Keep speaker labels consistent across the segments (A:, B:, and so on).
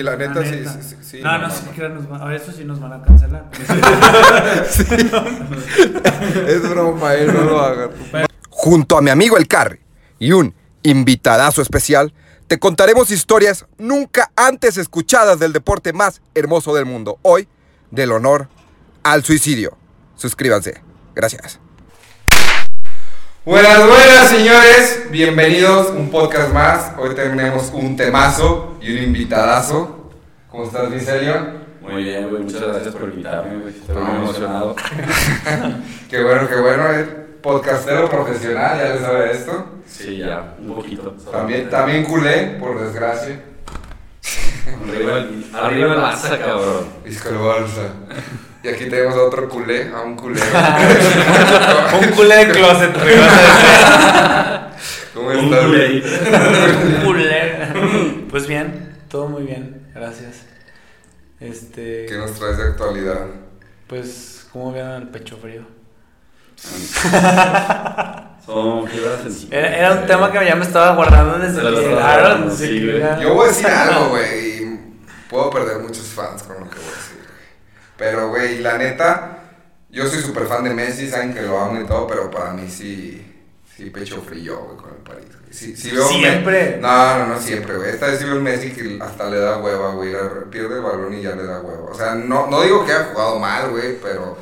A: Y la neta,
B: La
A: sí,
B: neta.
A: sí, sí, sí,
B: no, no,
A: no,
B: sí, que nos van- a eso sí nos van a cancelar.
A: Es broma, eh, no lo hagan. Junto a mi amigo El Carri y un invitadazo especial, te contaremos historias nunca antes escuchadas del deporte más hermoso del mundo. Hoy, del honor al suicidio. Suscríbanse. Gracias. Buenas, buenas, señores. Bienvenidos a un podcast más. Hoy tenemos un temazo y un invitadazo. ¿Cómo estás, Vicelio?
C: Muy bien, güey, muchas gracias por invitarme, güey. Estoy muy emocionado.
A: Qué bueno, qué bueno. Es podcastero profesional, ya le sabe esto.
C: Sí, ya, un poquito.
A: También, también culé, por desgracia.
C: Arriba el, arriba el Barça, cabrón.
A: Disco el Barça. Y aquí tenemos a otro culé, a un culé.
B: Un culé de closet,
A: ¿Cómo
C: Un
A: estás?
C: culé.
B: Un culé. Pues bien, todo muy bien, gracias. Este,
A: ¿Qué nos traes de actualidad?
B: pues, ¿cómo vieron el pecho frío?
C: Son fibras sensibles.
B: Era, era un tema que ya me estaba guardando desde llegaron.
C: guardando,
B: sí.
A: Yo voy a decir algo, güey. y Puedo perder muchos fans con lo que voy a decir. Pero, güey, la neta, yo soy súper fan de Messi, saben que lo amo y todo, pero para mí sí, sí pecho frío, güey, con el París. güey. Sí, sí veo
B: Siempre.
A: Me- No, no, no siempre, güey. Esta vez sí veo el Messi que hasta le da hueva, güey. Pierde el balón y ya le da hueva. O sea, no, no digo que haya jugado mal, güey, pero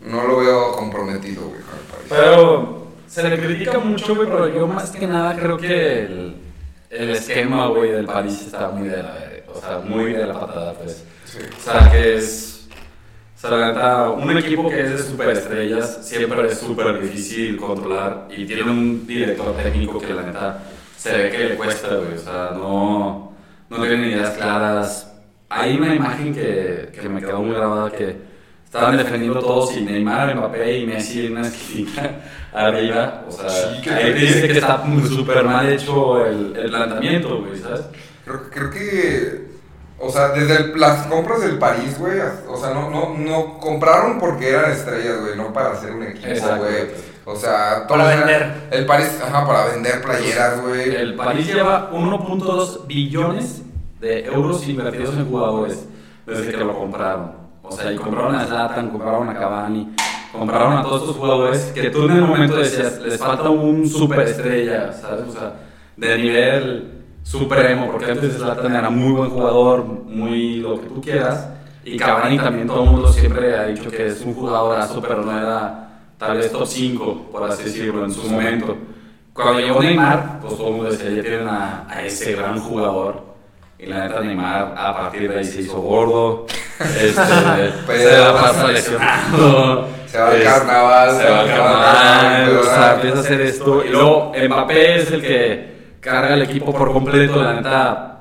A: no lo veo comprometido, güey, con el París.
C: Pero se le critica mucho, güey, pero yo más que nada creo que el, el esquema, güey, del París está muy de la, o sea, muy de la patada, pues.
A: Sí.
C: O sea, que es. O sea, la neta, un equipo que es de superestrellas siempre es súper difícil controlar y tiene un director técnico que la neta se ve que le cuesta, güey. O sea, no, no tienen ideas claras. Hay una imagen que, que me quedó muy grabada que estaban defendiendo todos y Neymar, Mbappé y Messi en una esquina arriba. O sea,
A: Sí,
C: ahí dice que está súper mal hecho el, el planteamiento, güey, ¿sabes?
A: Creo, creo que, o sea, desde el- las compras del París, güey, o sea, no, no, no compraron porque eran estrellas, güey, no para hacer un equipo, güey. O sea,
B: Para vender.
A: El París, ajá, para vender playeras, güey.
C: El París lleva 1.2 billones de euros invertidos en jugadores desde que lo compraron. O sea, y compraron a Zlatan, compraron a Cavani, compraron a todos estos jugadores que tú en el momento decías, les falta un superestrella, ¿sabes? O sea, de nivel supremo, porque antes Zlatan era muy buen jugador, muy lo que tú quieras, y Cavani también todo el mundo siempre ha dicho que es un jugadorazo, pero no era tal vez top 5, por así decirlo, en su momento. Cuando llegó Neymar, pues todo el mundo decía, ya tienen a, a ese gran jugador. Y la neta Neymar a partir de ahí se hizo gordo, este, se la pasa lesionado.
A: Se va al carnaval,
C: Se va al carnaval,
A: ¿verdad?
C: o sea, empieza a hacer esto. Y luego Mbappé es el que carga el equipo por completo, la neta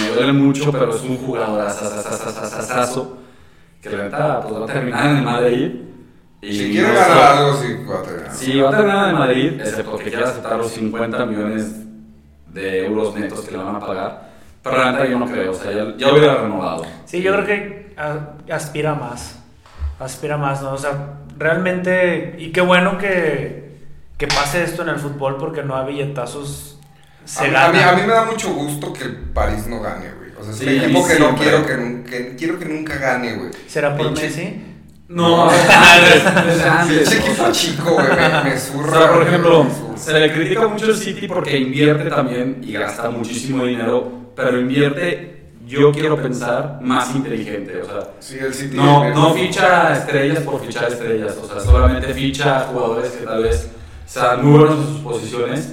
C: me duele mucho, pero es un jugador asasasasasasazo, que la neta pues va a terminar en Madrid. Y
A: Si quiere
C: no
A: ganar algo, sí, va a tener.
C: Sí, va a terminar en Madrid, excepto que quiera aceptar los 50 millones de euros netos que le van a pagar. Pero la neta yo no creo, o sea, ya, ya hubiera renovado.
B: Sí, yo creo que aspira más. Aspira más, ¿no? O sea, realmente. Y qué bueno que, que pase esto en el fútbol porque no hay billetazos.
A: A
B: Se
A: mí, a, mí, a mí me da mucho gusto que el París no gane, güey. O sea, es
C: Sí,
A: un
C: a
A: equipo que no quiero que, nun- que quiero que nunca gane, güey.
B: ¿Será por
A: Pinche-
B: Messi?
C: No, desde antes.
A: Pinche
C: o
A: equipo chico, güey, me, me
C: O sea, por ejemplo, se le critica mucho el City porque invierte también y gasta muchísimo dinero, pero invierte, yo quiero pensar, más inteligente. O sea,
A: Sí, el City.
C: no,
A: el-
C: no ficha estrellas por fichar estrellas, o sea, solamente ficha jugadores que tal vez sean muy buenos en sus posiciones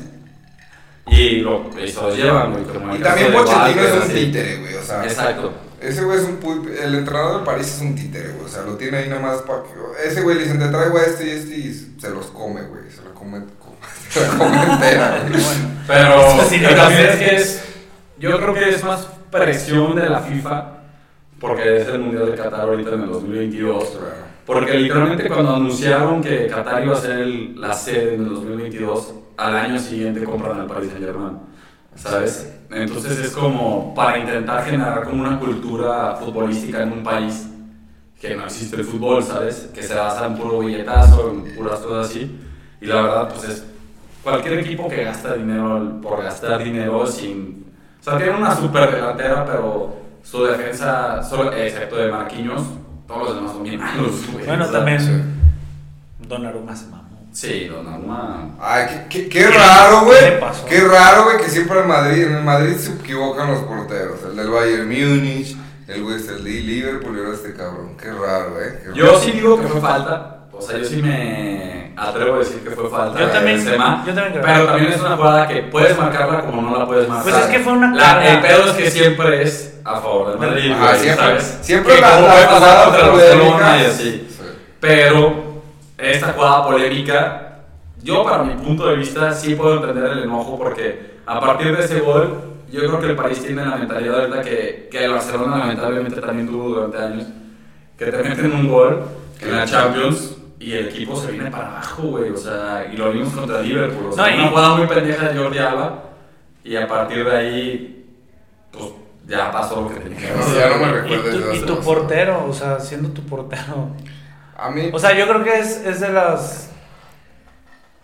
C: y lo, y se los llevan, güey. como el
A: Y también
C: de
A: Pochettino es un títere, güey. O sea,
C: Exacto.
A: ese güey es un. pu- El entrenador del París es un títere, güey. O sea, lo tiene ahí nada más para que. Ese güey le dicen, te traigo a este y este y se los come, güey. Se la come, se la come entera, güey.
C: Pero
B: Eso sí,
C: pero
B: no
C: también es que es, yo creo que es más presión de la FIFA, porque es el Mundial de Qatar ahorita en el 2022.
A: Claro.
C: Porque literalmente cuando anunciaron que Qatar iba a ser el- la sede en el 2022, al año siguiente compran al Paris Saint Germain, ¿sabes? Entonces es como para intentar generar como una cultura futbolística en un país que no existe el fútbol, ¿sabes? Que se basa en puro billetazo, en puras cosas así. Y la verdad, pues es cualquier equipo que gasta dinero por gastar dinero sin... O sea, tiene una super delantera, pero su defensa, solo, excepto de Marquinhos, todos los demás son bien malos.
B: Bueno, también. Donnarumma se mamó.
C: Sí, Donnarumma.
A: Ay, qué, qué, qué raro,
B: ¿Qué le
A: güey. Qué raro, güey, que siempre en Madrid, en el Madrid se equivocan los porteros. El del Bayern Múnich, el güey este, el de Liverpool y ahora este cabrón. Qué raro, eh. Qué
C: Yo
A: raro.
C: sí digo que fue falta. O sea, yo sí me atrevo a decir que fue falta.
B: Yo también-
C: Benzema,
B: yo también creo.
C: Pero también es una jugada que puedes marcarla como no la puedes marcar.
B: Pues es que fue una
C: La-. El pedo es que siempre es a favor del Madrid, güey,
A: siempre-
C: ¿sabes?
A: siempre
C: Que
A: la-
C: como
A: la
C: así.
A: Sí.
C: Pero esta jugada polémica, yo para mi punto de vista sí puedo entender el enojo porque a partir de ese gol, yo creo que el país tiene la mentalidad ahorita que, que el Barcelona lamentablemente también tuvo durante años, que te meten un gol en la Champions y el equipo se viene para abajo, güey, o sea, y lo vimos contra Liverpool, o sea,
B: No, y-
C: una jugada muy pendeja de Jordi Alba y a partir de ahí, pues ya pasó lo que tenía que
A: No,
C: pasar.
A: ya no me
B: Y tu, y tu portero, o sea, siendo tu portero.
A: A mí.
B: O sea, yo creo que es, es de las.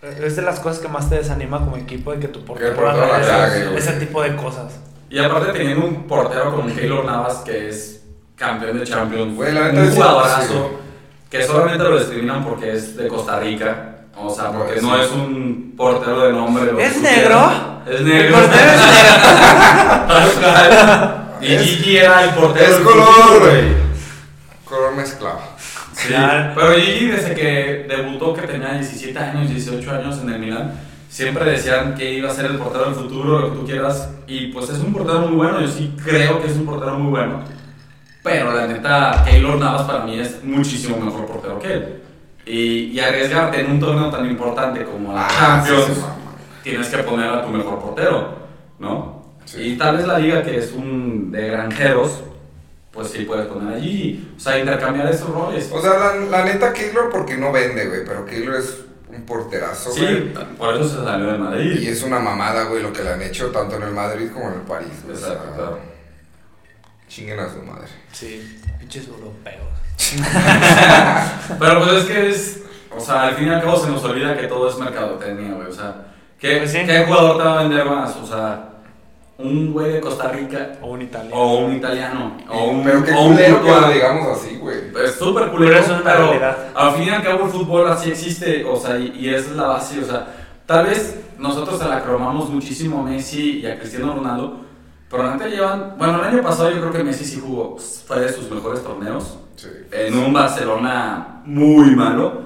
B: Es de las cosas que más te desanima como equipo de que tu portero
A: el
B: haga
A: la
B: ese- ese tipo de cosas.
C: Y aparte teniendo un portero como Keylor Navas que es campeón de Champions,
A: Güey, la neta
C: un jugadorazo,
A: sí.
C: que solamente lo discriminan porque es de Costa Rica, o sea, porque no es un portero de nombre.
B: ¿Es negro?
C: Es
B: El
C: negro.
B: portero es
C: cual. y Gigi era el portero.
A: es color, güey. Color mezclado.
C: Sí, pero Gigi desde que debutó que tenía 17 años, 18 años en el Milan, siempre decían que iba a ser el portero del futuro, lo que tú quieras, y pues es un portero muy bueno, yo sí creo que es un portero muy bueno, pero la neta, Keylor Navas para mí es muchísimo mejor portero que él. Y, y arriesgarte en un torneo tan importante como la
A: Ah,
C: Champions, tienes que poner a tu mejor portero, ¿no?
A: Sí.
C: Y tal vez la liga que es un de granjeros, pues sí puedes poner allí, o sea, intercambiar esos roles.
A: O sea, la, la neta, Keylor porque no vende, güey. Pero Keylor es un porterazo, güey.
C: Sí, por eso se salió de
A: Y
C: Madrid.
A: es una mamada, güey, lo que le han hecho tanto en el Madrid como en el París. güey. O sea,
C: Exacto, claro.
A: Chinguen a su madre.
B: Sí, pinches europeos.
C: Pero pues es que es, o sea, al fin y al cabo se nos olvida que todo es mercadotecnia, güey, o sea, ¿qué,
B: Pues sí.
C: ¿qué jugador te va a vender más? O sea, un güey de Costa Rica
B: O un italiano.
C: o un italiano o un,
A: Pero qué
C: o un
A: culero que
C: Courtois.
A: lo digamos así, güey.
C: Es súper culero,
B: Pero eso es una
C: pero al fin y al cabo el fútbol así existe, o sea, y, y es la base, o sea, tal vez nosotros se la cromamos muchísimo a Messi y a Cristiano Ronaldo, pero neta llevan, bueno, el año pasado yo creo que Messi sí jugó, fue de sus mejores torneos,
A: Sí.
C: en un Barcelona muy malo,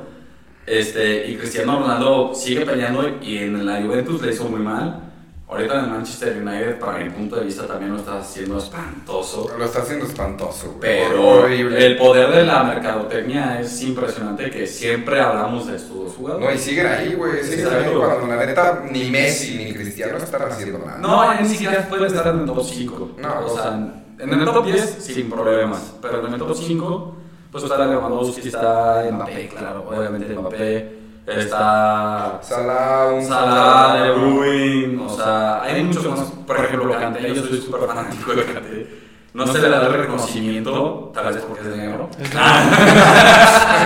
C: este, y Cristiano Ronaldo sigue peleando y en la Juventus le hizo muy mal. Ahorita en el Manchester United, para mi punto de vista, también lo está haciendo espantoso.
A: Lo está haciendo espantoso, güey.
C: Pero
A: Horrible.
C: el poder de la mercadotecnia es impresionante que siempre hablamos de estos dos
A: No, y
C: jugadores.
A: siguen ahí, güey. Siguen ahí cuando la neta ni Messi ni Cristiano están haciendo nada.
C: No, ni siquiera puede estar en el top 5.
A: No,
C: o sea, en el top 10 sin problemas, pero en el top 5 pues está Lewandowski, está Mbappé, claro, obviamente Mbappé, está
A: Salah, un
C: Salah, De Bruyne, o sea, hay muchos más. Por ejemplo, Kanté, yo soy súper fanático de Kanté. No se le da el reconocimiento, tal vez porque es negro.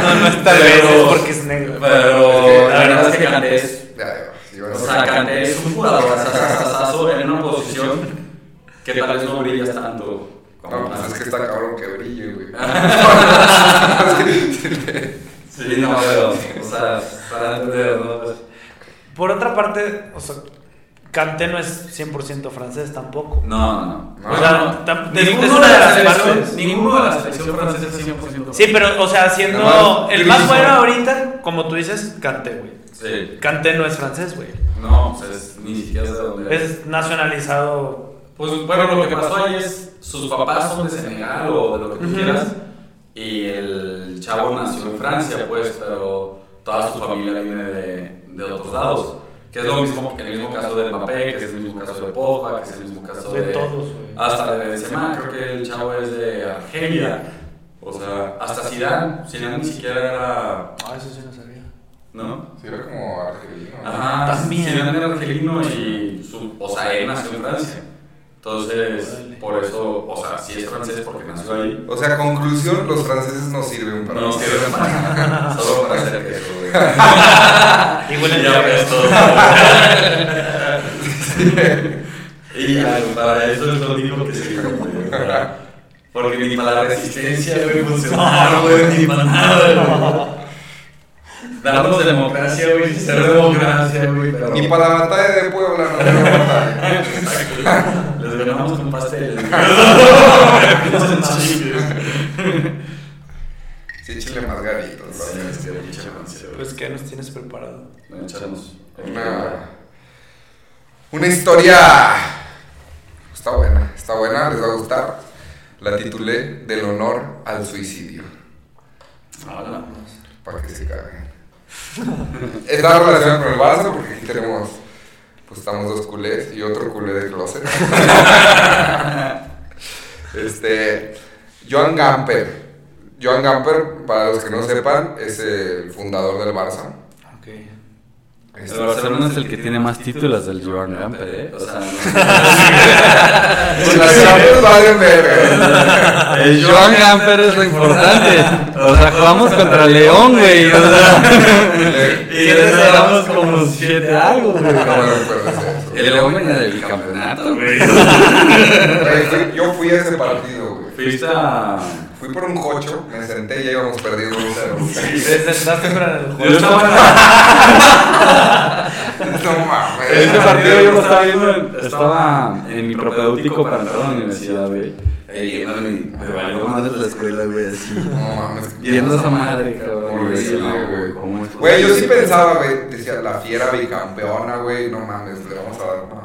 B: No, no es tal vez,
C: Pero-
B: es porque es negro.
C: Pero la verdad es que Kanté es O sea, Kanté es un jugador asasasazo en una posición que tal vez no brillas tanto. como
A: No, pues es que está cabrón que brille, güey.
C: Sí, no, pero, o sea, para entender, ¿no? Pues,
B: Por otra parte, o sea, Kanté no es 100% francés tampoco.
C: no, no, no.
B: O sea,
C: ninguno
B: es una
C: de
B: de
C: la
B: las
C: selección,
B: partes.
C: ninguno de la selección francesa es 100%
B: Sí, pero, o sea, siendo
A: Además,
B: el más bueno ahorita, como tú dices, Kanté, güey.
C: Sí,
B: Kanté no es francés, güey.
C: no, o sea, es- ni siquiera de dónde
B: Es nacionalizado.
C: Pues bueno, lo que pasó ahí es sus papás son de Senegal o de lo que tú quieras. Y el chavo nació en Francia, pues, pero toda su familia viene de, de otros lados. Que es lo mismo, el mismo caso de Mbappé, que es el mismo caso de Pogba, que es el mismo caso
B: De
C: de,
B: todos, güey.
C: hasta de Benzema, creo que el chavo es de Argelia. O sea, hasta Zidane, Zidane ni siquiera era,
B: Ah, eso sí no sabía.
C: ¿no?
A: Sí, era como argelino.
C: Ajá,
B: También.
C: Zidane era argelino y su, o sea, él nació en Francia. Entonces, por eso, o sea, si es francés porque nació ahí,
A: O sea, conclusión, los franceses no sirven para
C: no
A: nada.
C: sirve para nada, solo para hacer queso, güey.
B: Y huelen
C: ya
B: ya
C: ves todo. y para eso es lo único que sirve, Porque ni para la resistencia, güey, funcionaron, güey, ni para nada. Darnos democracia, güey, ser democracia, güey.
A: Ni para la batalla de Puebla, no
C: ganamos con pastel.
A: Sí, chile margaritos, ¿no?
B: Pues, ¿qué nos tienes preparado?
A: Una, una historia. Está buena, está buena, les va a gustar. La titulé Del honor al suicidio. Para que se caguen. Está relacionada con el vaso porque aquí tenemos. Pues estamos dos culés y otro culé de closet. este. Joan Gamper. Joan Gamper, para los que no sepan, es el fundador del Barça.
B: Ok.
A: Este-
C: El Barcelona es el que tiene más títulos del Joan Gamper, ¿eh? O sea,
A: Pues Champions valen verga.
C: el Joan Gamper es lo importante. O sea, jugamos contra León, güey. O sea, y le damos como 7 algo, güey.
A: No.
C: El León venía del campeonato, güey.
A: Yo fui a ese partido, güey.
C: Fuiste a.
A: Fui por un cocho, me senté y ya íbamos perdiendo un cero.
B: ¿Te sentaste para el
C: Yo
B: juego?
C: estaba-
A: No mames.
C: Este partido yo lo estaba viendo, en- estaba en mi propedéutico para entrar a la universidad, güey. No, me valió madre la escuela, güey, así.
A: No mames.
C: Viendo esa madre, cabrón.
A: Güey.
C: ¿cómo es
A: Güey, yo sí pensaba, güey, decía, la fiera bicampeona, güey, no mames, le vamos a dar.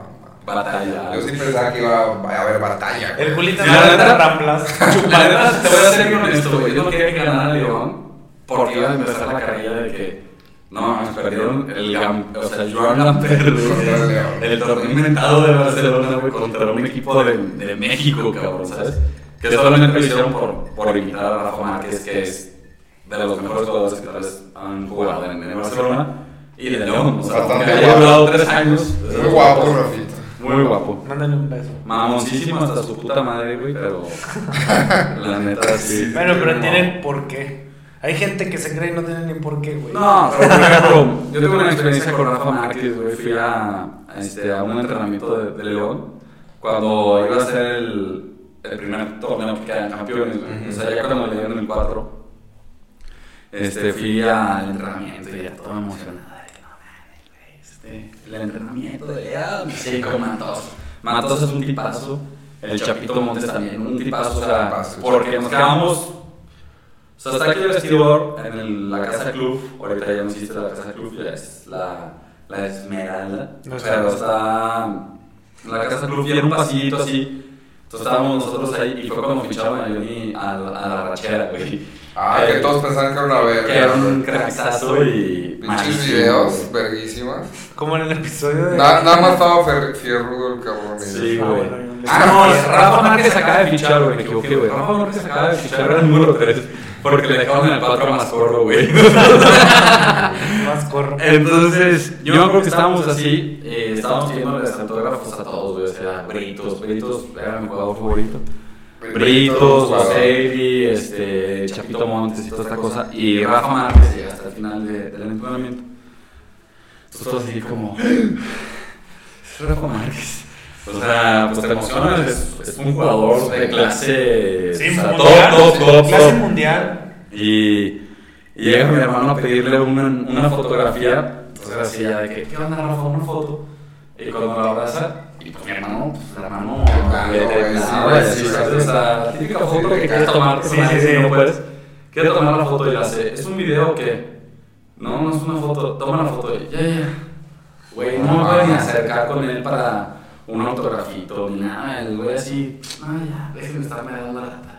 C: Batalla.
A: Yo sí pensaba que iba a haber batalla, güey.
B: El Julita no
C: la
B: era
C: neta-
B: Ramblas.
C: La neta, te voy a ser bien honesto, güey. Yo no quería que ganara León porque iba a empezar la carrera de que. No, mames, perdieron el Gam, o sea, el Joan Gamper,
A: el
C: torneo inventado de Barcelona, güey, contra un equipo de, de México, cabrón, ¿sabes? Que solamente lo hicieron por, por invitar a Rafa Márquez, que es de los mejores jugadores que tal vez han jugado en, en Barcelona y de León. O sea,
A: Bastante guapo.
C: durado tres años.
A: Muy guapo, Rafita.
C: Muy guapo.
B: Mándale un beso.
C: Mamoncísimo hasta su puta madre, güey, pero. La neta sí.
B: Bueno, pero tienen por qué. Hay gente que se cree y no tiene ni por qué, güey.
C: No, pero por ejemplo, yo tuve una experiencia con Rafa Márquez, güey. Fui a, a este, a un entrenamiento de, de León cuando iba a ser el, el primer torneo que eran campeones, güey. O sea, ya cuando le dieron el 4, este, fui al entrenamiento y ya todo emocionado. de que, no mames, güey, Este, el entrenamiento de León, sí, con Matos. Matos es un tipazo. El Chapito Montes también, un tipazo, o sea, porque nos quedamos o sea, está aquí el vestidor en el- la casa club. Ahorita ya no existe la casa club, ya es la, la Esmeralda.
B: No sé.
C: pero está la casa club y era un pasillito así. Entonces estábamos nosotros ahí y fue cuando ficharon a Johnny a, la- a la rachera, güey.
A: Ah, que
C: Eh,
A: todos pensaban que era una verga.
C: que era un cracksazo y.
A: Pinches videos, verguísimas.
B: Como en el episodio de.
A: Na- Nada más estaba fierrudo el cabrón. y-
C: Sí,
B: Ah,
C: güey.
B: yo le-
C: Ah, no, Rafa Márquez acaba de fichar, güey. Me equivoqué, güey. Rafa Márquez acaba de fichar, era el número 3. Porque le dejaron el 4 más corro, güey.
B: Más corro.
C: Entonces, yo me acuerdo que estábamos así, eh, estábamos pidiéndoles autógrafos a todos, güey, o sea, Britos, Britos era mi jugador favorito. Britos. Osevi, este, Chapito Montes y toda esta cosa, y Rafa Márquez llega hasta el final de- del entrenamiento. Entonces todos así como, es Rafa Márquez. O sea, pues te emocionas, es, es un jugador de clase,
B: Sí,
C: o sea,
B: mundial.
C: top, top, top,
B: Clase mundial.
C: Y, y llega mi hermano a pedirle una, una fotografía. Entonces así ya de que, ¿qué onda, Rafa? Una foto. Y cuando lo abraza, y pues mi hermano, pues el hermano,
A: Temblando,
C: le
A: güey,
C: temblaba,
A: sí,
C: y así,
A: sí,
C: ¿sabes?
A: sí.
C: O sea, la típica foto que quieres tomar,
B: sí, sí, sí.
C: no puedes. Quiere tomar la foto y la hace. Es un video que, no, no es una foto, toma la foto y ya, ya. Güey, no me puedo ni acercar con él para un autografito ni nada. El güey así, ay, ya, déjenme estarme dando la lata.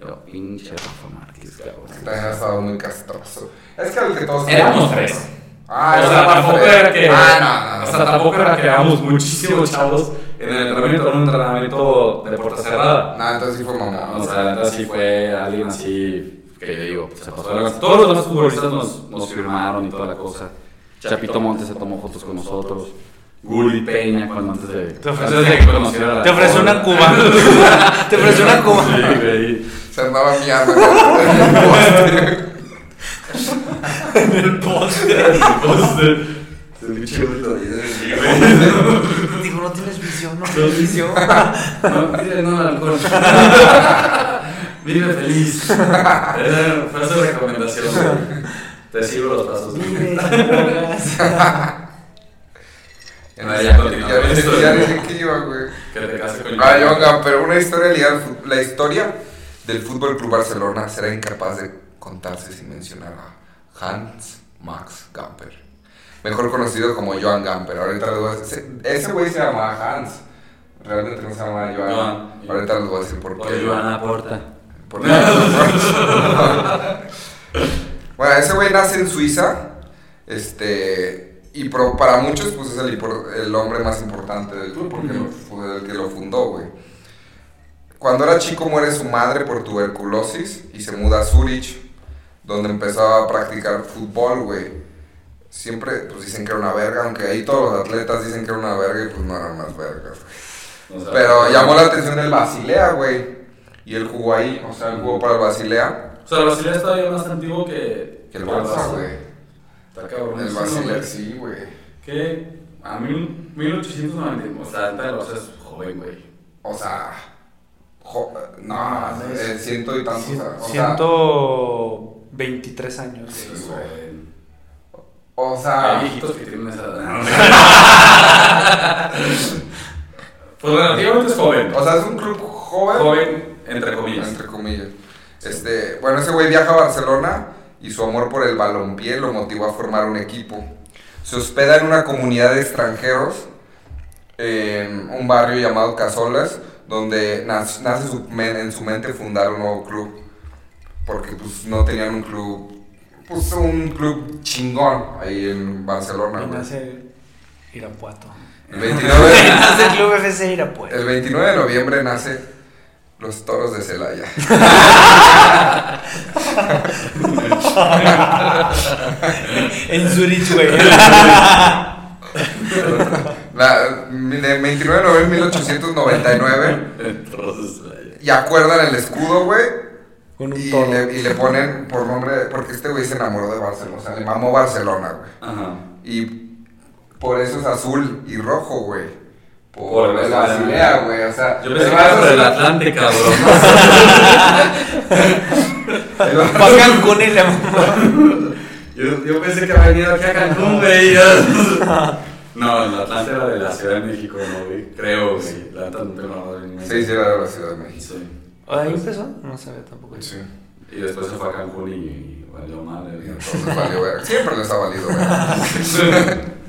C: Yo, pinche Rafa Márquez, cabrón.
A: Ha estado muy castroso. Es que el que todos.
C: Éramos tres.
A: Ah,
C: o sea, tampoco era que.
A: Ah, no, no,
C: O
A: no.
C: sea, tampoco era que éramos muchísimos chavos en el entrenamiento, en un entrenamiento de puerta cerrada.
A: Nah, entonces sí fue mamón.
C: O sea, neta sí fue alguien así que yo digo, se pasó lanza. Todos los demás futbolistas nos, nos firmaron y toda la cosa. Chapito Montes se tomó fotos con nosotros. Gulli Peña, cuando antes de,
B: Te ofreció-
C: antes de que conociera la
B: Te ofreció una cuba. Te ofreció una cuba.
C: Sí, güey.
A: Se andaba miando. güey.
B: En el poste. Digo, no tienes visión, no tienes visión.
C: No, pide no al alcohol. Vive feliz. Era- Fue su recomendación. Te sigo los pasos.
B: Vive
C: ya
A: sé qué iba, güey.
C: Que te cases con
A: Ah, yo, Gam- pero una historia La historia del Fútbol Club Barcelona será incapaz de contarse sin mencionar a Hans Max Gamper. Mejor conocido como Joan Gamper. Ahorita les voy a decir. Ese güey se llamaba Hans. Realmente no se llamaba Joan.
C: Joan.
A: Ahorita les voy a decir por qué.
C: Por Joana Porta.
A: Por- bueno, ese güey nace en Suiza. Este. Y pro- para muchos, pues es el, hombre más importante del club, porque fue el que lo fundó, güey. Cuando era chico muere su madre por tuberculosis y se muda a Zurich, donde empezó a practicar fútbol, güey. Siempre, pues dicen que era una verga, aunque ahí todos los atletas dicen que era una verga y pues no eran unas vergas, güey.
C: O sea,
A: Pero llamó la atención el Basilea, güey. Y él jugó ahí, o sea, él jugó para el Basilea.
C: O sea, el Basilea es todavía más antiguo que,
A: Que el Barça, güey.
C: Está cabrón.
A: El Basilea, sí, güey.
C: Que a mil, 1890, o sea, el Barça es joven, güey.
A: O sea, jo- no,
B: mames.
A: eh, ciento y tantos.
B: Cien-
A: o sea,
B: 123 años.
A: Sí,
C: Es
A: güey.
C: joven.
A: o
C: Hay
A: sea,
C: viejitos que tienen esa edad. pues relativamente es joven.
A: o sea, es un club joven,
C: Joven, entre comillas.
A: entre comillas. Este, bueno, ese güey viaja a Barcelona y su amor por el balompié lo motivó a formar un equipo. Se hospeda en una comunidad de extranjeros en un barrio llamado Casolas, donde nace, nace su en su mente fundar un nuevo club. Porque pues no tenían un club, pues un club chingón ahí en Barcelona.
B: Y nace Irapuato.
A: El 29,
B: Nace el Club FC Irapuato.
A: el 29 de noviembre nace los Toros de Celaya.
B: En Zurich, güey.
A: La, el 29 de noviembre de 1899
C: Entonces,
A: y acuerdan el escudo, güey.
B: Con un
A: Y
B: toro.
A: le, y le ponen por nombre, porque este güey se enamoró de Barcelona, o sea, le mamó Barcelona, güey.
C: Ajá.
A: Y por eso es azul y rojo, güey. Por,
C: Por
A: Basilea, güey, o sea.
C: Yo pensé que era por el Atlante, cabrón.
A: el Barça-
B: Pa' Cancún y le mamó.
C: Yo, yo pensé que había venido aquí a Cancún, güey. No, el Atlante era de la Ciudad de México, ¿no, güey? Creo, güey. La neta no la madre ni
A: Sí, sí, era de la Ciudad de México.
C: Sí.
B: ¿Ahí empezó? No sabía tampoco.
A: Sí.
C: Y después se fue a Cancún y, y valió madre. Güey.
A: entonces valió ver. Siempre les ha valido ver.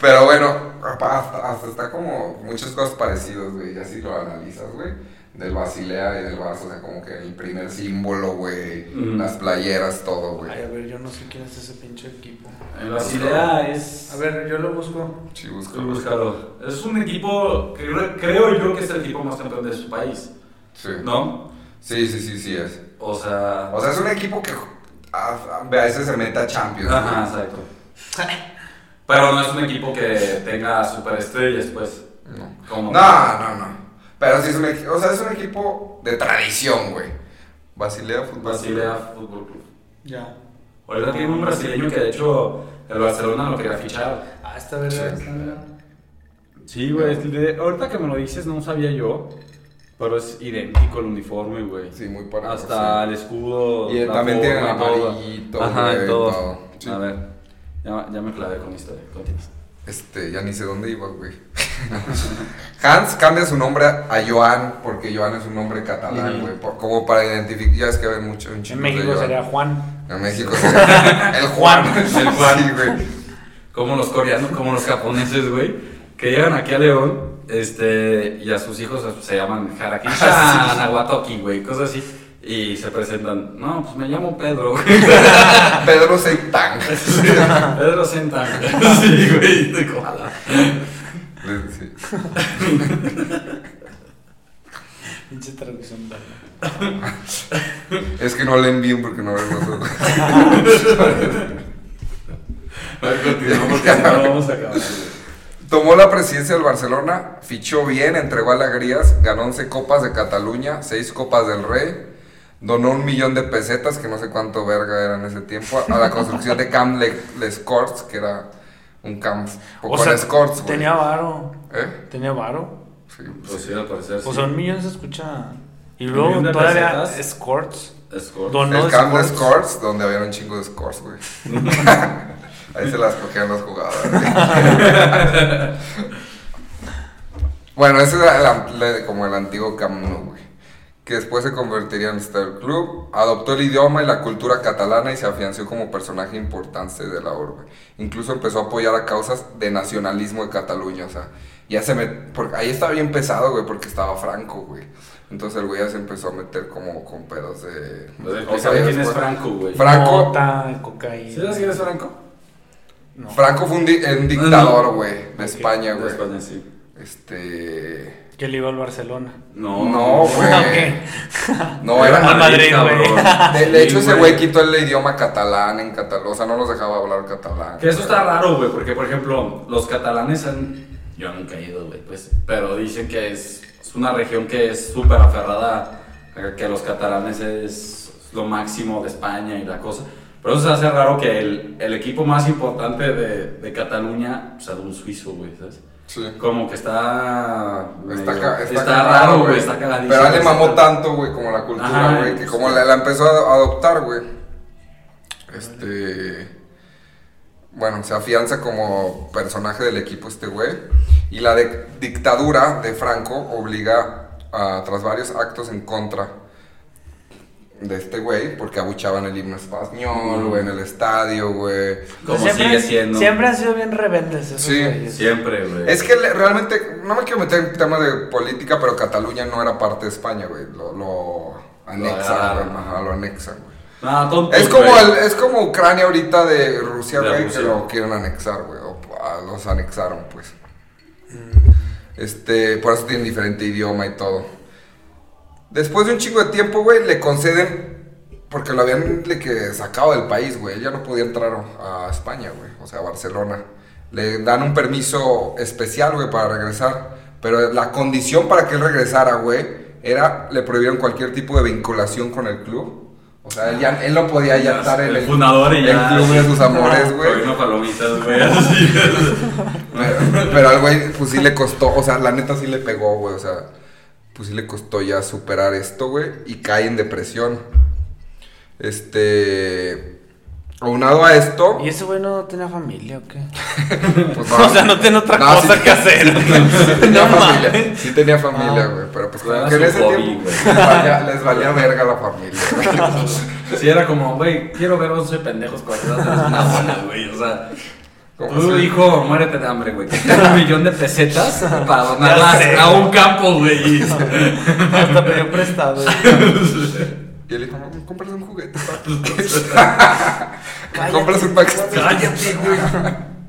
A: Pero bueno, hasta, hasta está como muchas cosas parecidas, güey. Ya si lo analizas, güey. Del Basilea y del Barça, o sea, como que el primer símbolo, güey.
C: Mm.
A: Las playeras, todo, güey.
B: Ay, a ver, yo no sé quién es ese pinche equipo.
C: El Basilea es.
B: A ver, yo lo busco.
A: Sí.
C: Sí, búscalo. Es un equipo que cre- creo yo que es el equipo más campeón de su país,
A: Sí.
C: ¿no?
A: sí, sí, sí, sí es.
C: O sea.
A: O sea, es un equipo que a, a veces se mete a Champions.
C: Ajá,
A: güey.
C: exacto. Pero no es un equipo que tenga superestrellas, pues.
A: No.
C: Como
A: No, no, no. Pero sí es un equipo, o sea, es un equipo de tradición, güey. Basilea Fútbol.
C: Basilea Fútbol Club.
B: Ya.
C: Ahorita tiene un brasileño que de hecho el Barcelona lo quería fichar.
B: Ah, esta verdad.
A: Sí.
B: esta verdad.
C: Sí, güey. de- ahorita que me lo dices no sabía yo. Pero es idéntico el uniforme, güey.
A: Sí, muy parecido.
C: Hasta el escudo.
A: Y
C: la
A: también tiene amarillito,
C: Ajá, todo.
A: todo. Sí.
C: A ver, ya, ya me clavé con historia. Continúa.
A: Este, ya ni sé dónde iba, güey. Hans cambia su nombre a Joan porque Joan es un nombre catalán, güey. por- Como para identificar, ya es que ven mucho un
B: En
A: chico
B: México
A: de Joan.
B: sería Juan.
A: En México sería el Juan.
C: El Juan.
A: Sí, güey.
C: Como los coreanos, como los japoneses, güey. Que llegan aquí a León, este, y a sus hijos se llaman
A: Ah,
C: Harakisha Nahuatoki, güey, cosas así. Y se presentan, no, pues me llamo Pedro, güey.
A: Pedro Seitán.
C: Pedro Sentan. Sí, güey, de koala.
A: Sí.
B: Pinche traducción.
A: Es que no le envío porque no vemos nosotros.
C: Continuamos no vamos a acabar.
A: Tomó la presidencia del Barcelona, fichó bien, entregó alegrías, ganó 11 copas de Cataluña, 6 copas del Rey, donó un millón de pesetas, que no sé cuánto verga era en ese tiempo, a la construcción de Camp Le- Les Corts, que era un camp
B: O sea,
A: Les Corts, güey.
B: tenía varo.
A: ¿Eh?
B: Tenía varo.
A: Sí.
C: Pues sí, al parecer sí.
B: O sea, un millón se escucha. Y luego todavía. Scorts.
C: Score.
B: Donó
A: el camp
B: Scores.
A: scores, donde había un chingo de scores, güey. Ahí se las cogían los jugadores. bueno, ese era el- el- como el antiguo Camp Nou, güey. Que después se convertiría en Star Club. Adoptó el idioma y la cultura catalana y se afianzó como personaje importante de la orbe. Incluso empezó a apoyar a causas de nacionalismo de Cataluña, o sea. Ya se me... Porque ahí estaba bien pesado, güey, porque estaba Franco, güey. Entonces el güey ya se empezó a meter como con pedos de...
C: Entonces,
A: o sea,
C: ¿sabe
A: ya
C: quién es
A: después-
C: Franco, güey?
A: Franco-
B: Mota, cocaína.
C: ¿Sí sabes quién es Franco?
B: No.
A: Franco fue un, di- un dictador, güey, de España,
C: De
A: güey.
C: España, sí.
A: Este...
B: Que le iba al Barcelona.
C: No,
A: No, güey.
B: Ok.
A: No, era...
B: Al Madrid, güey.
A: De, de hecho,
C: Sí,
A: ese güey quitó el idioma catalán en catalán. O sea, no los dejaba hablar catalán.
C: Que eso está raro, güey, porque por ejemplo, los catalanes han. Yo nunca he ido, güey, pues. Pero dicen que es, es una región que es súper aferrada a que los catalanes es lo máximo de España y la cosa. Pero eso se hace raro que el, el equipo más importante de, de Cataluña sea de un suizo, güey, ¿sabes?
A: Sí.
C: Como que está.
A: Está,
C: medio-
A: ca- está
C: está
A: cagado,
C: raro, güey, está cagadísimo.
A: Pero a él le mamó tanto, güey, como la cultura, güey, que
C: pues,
A: como
C: sí.
A: la, la empezó a adoptar, güey. Este. Bueno, se afianza como personaje del equipo este güey. Y la de- dictadura de Franco obliga, a, tras varios actos en contra de este güey, porque abuchaban el himno español,
C: Mm.
A: güey, en el estadio, güey.
C: Como
B: Siempre-
C: sigue siendo.
B: Siempre han sido bien rebeldes esos
A: Sí,
B: güeyes.
C: Siempre, güey.
A: Es que le- realmente, no me quiero meter en tema de política, pero Cataluña no era parte de España, güey. Lo, lo anexan,
C: agarraron,
A: güey.
C: ajá.
A: Lo anexan, güey.
C: No,
A: Es como,
C: güey.
A: el- es como Ucrania ahorita de Rusia,
C: De
A: güey,
C: Rusia.
A: que lo quieren anexar, güey. O ah, los anexaron, pues.
C: Mm.
A: Este, por eso tienen diferente idioma y todo. Después de un chingo de tiempo, güey, le conceden, porque lo habían le que sacado del país, güey. Él ya no podía entrar a España, güey. O sea, a Barcelona. Le dan un permiso especial, güey, para regresar. Pero la condición para que él regresara, güey, era, le prohibieron cualquier tipo de vinculación con el club. O sea, él, ya, él no podía ya estar en
C: el
A: el,
C: fundador y
A: el
C: ya.
A: club de sus amores, güey.
C: palomitas.
A: Pero, pero al güey, pues sí le costó, o sea, la neta sí le pegó, güey, o sea, pues sí le costó ya superar esto, güey, y cae en depresión. Este, aunado a esto,
B: ¿Y ese güey no tenía familia o qué?
A: pues
B: O sea, no tiene otra cosa que hacer.
A: Sí, tenía
B: No
A: familia,
B: mames.
A: sí tenía familia,
B: Ah.
A: güey, pero pues
C: Era
A: como que en ese
C: hobby,
A: tiempo
C: güey.
A: les valía, les valía verga la familia, güey.
C: Sí, era como, güey, quiero ver 11 pendejos cuando una güey. O sea, tú,
A: si-
C: hijo, muérete de hambre, güey. Tengo un millón de pesetas para donarlas
B: sé.
C: a un campo, güey.
B: Hasta pidió prestado.
A: Y él dijo, "No, compras un juguete, compras un pack.
C: Cállate, güey.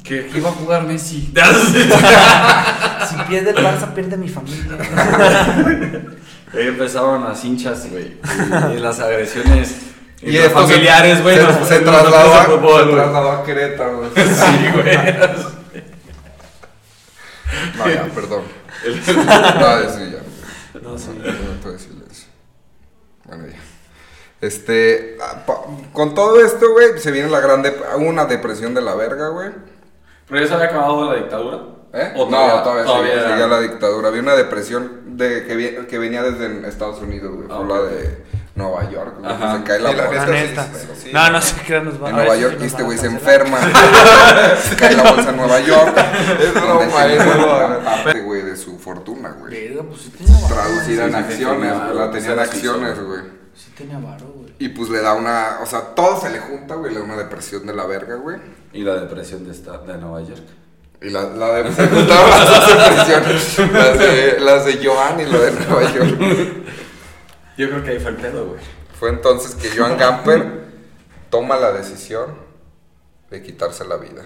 C: Que que iba a jugar Messi.
B: Si pierde el Barça, pierde mi familia.
C: Ahí empezaron las hinchas, güey. Y, y las agresiones
A: Y esto se-
C: familiares, güey.
A: Se,
C: nos-
A: se
C: nos
A: trasladó, a,
C: fútbol,
A: se
C: güey.
A: trasladó a Querétaro, güey.
C: Sí, güey.
A: No, ya, perdón. No, eso ya.
B: No, sí.
A: De silencio. Bueno, ya. Este, ah, con todo esto, güey, se viene la gran dep- una depresión de la verga, güey.
C: ¿Pero ya se había acabado la dictadura?
A: ¿Eh?
C: ¿O
A: no, todavía,
C: todavía
A: seguía, seguía la dictadura. Había una depresión de, que, que venía desde Estados Unidos, güey.
C: Ah,
A: Fue la de Nueva York, güey.
C: Ajá.
A: Se cae la,
D: Sí, la
A: bolsa.
B: La neta.
A: sí,
B: No, no sé qué nos va a
A: En Nueva York, este güey se enferma. se cae la bolsa en Nueva York.
D: Es broma,
A: se
D: es
A: parte, güey, de su fortuna, güey.
B: Pues sí tenía varo.
A: Traducida en acciones, La tenía en acciones,
C: güey.
A: güey.
B: Sí tenía varo, güey.
A: Y pues le da una, o sea, todo se le junta, güey, le da una depresión de la verga, güey.
C: Y la depresión de, esta, de Nueva York.
A: Y la, la de, se juntaron las dos depresiones, las de, las de Joan y la de Nueva York.
C: Yo creo que ahí fue el pedo, güey.
A: Fue entonces que Joan Gamper toma la decisión de quitarse la vida.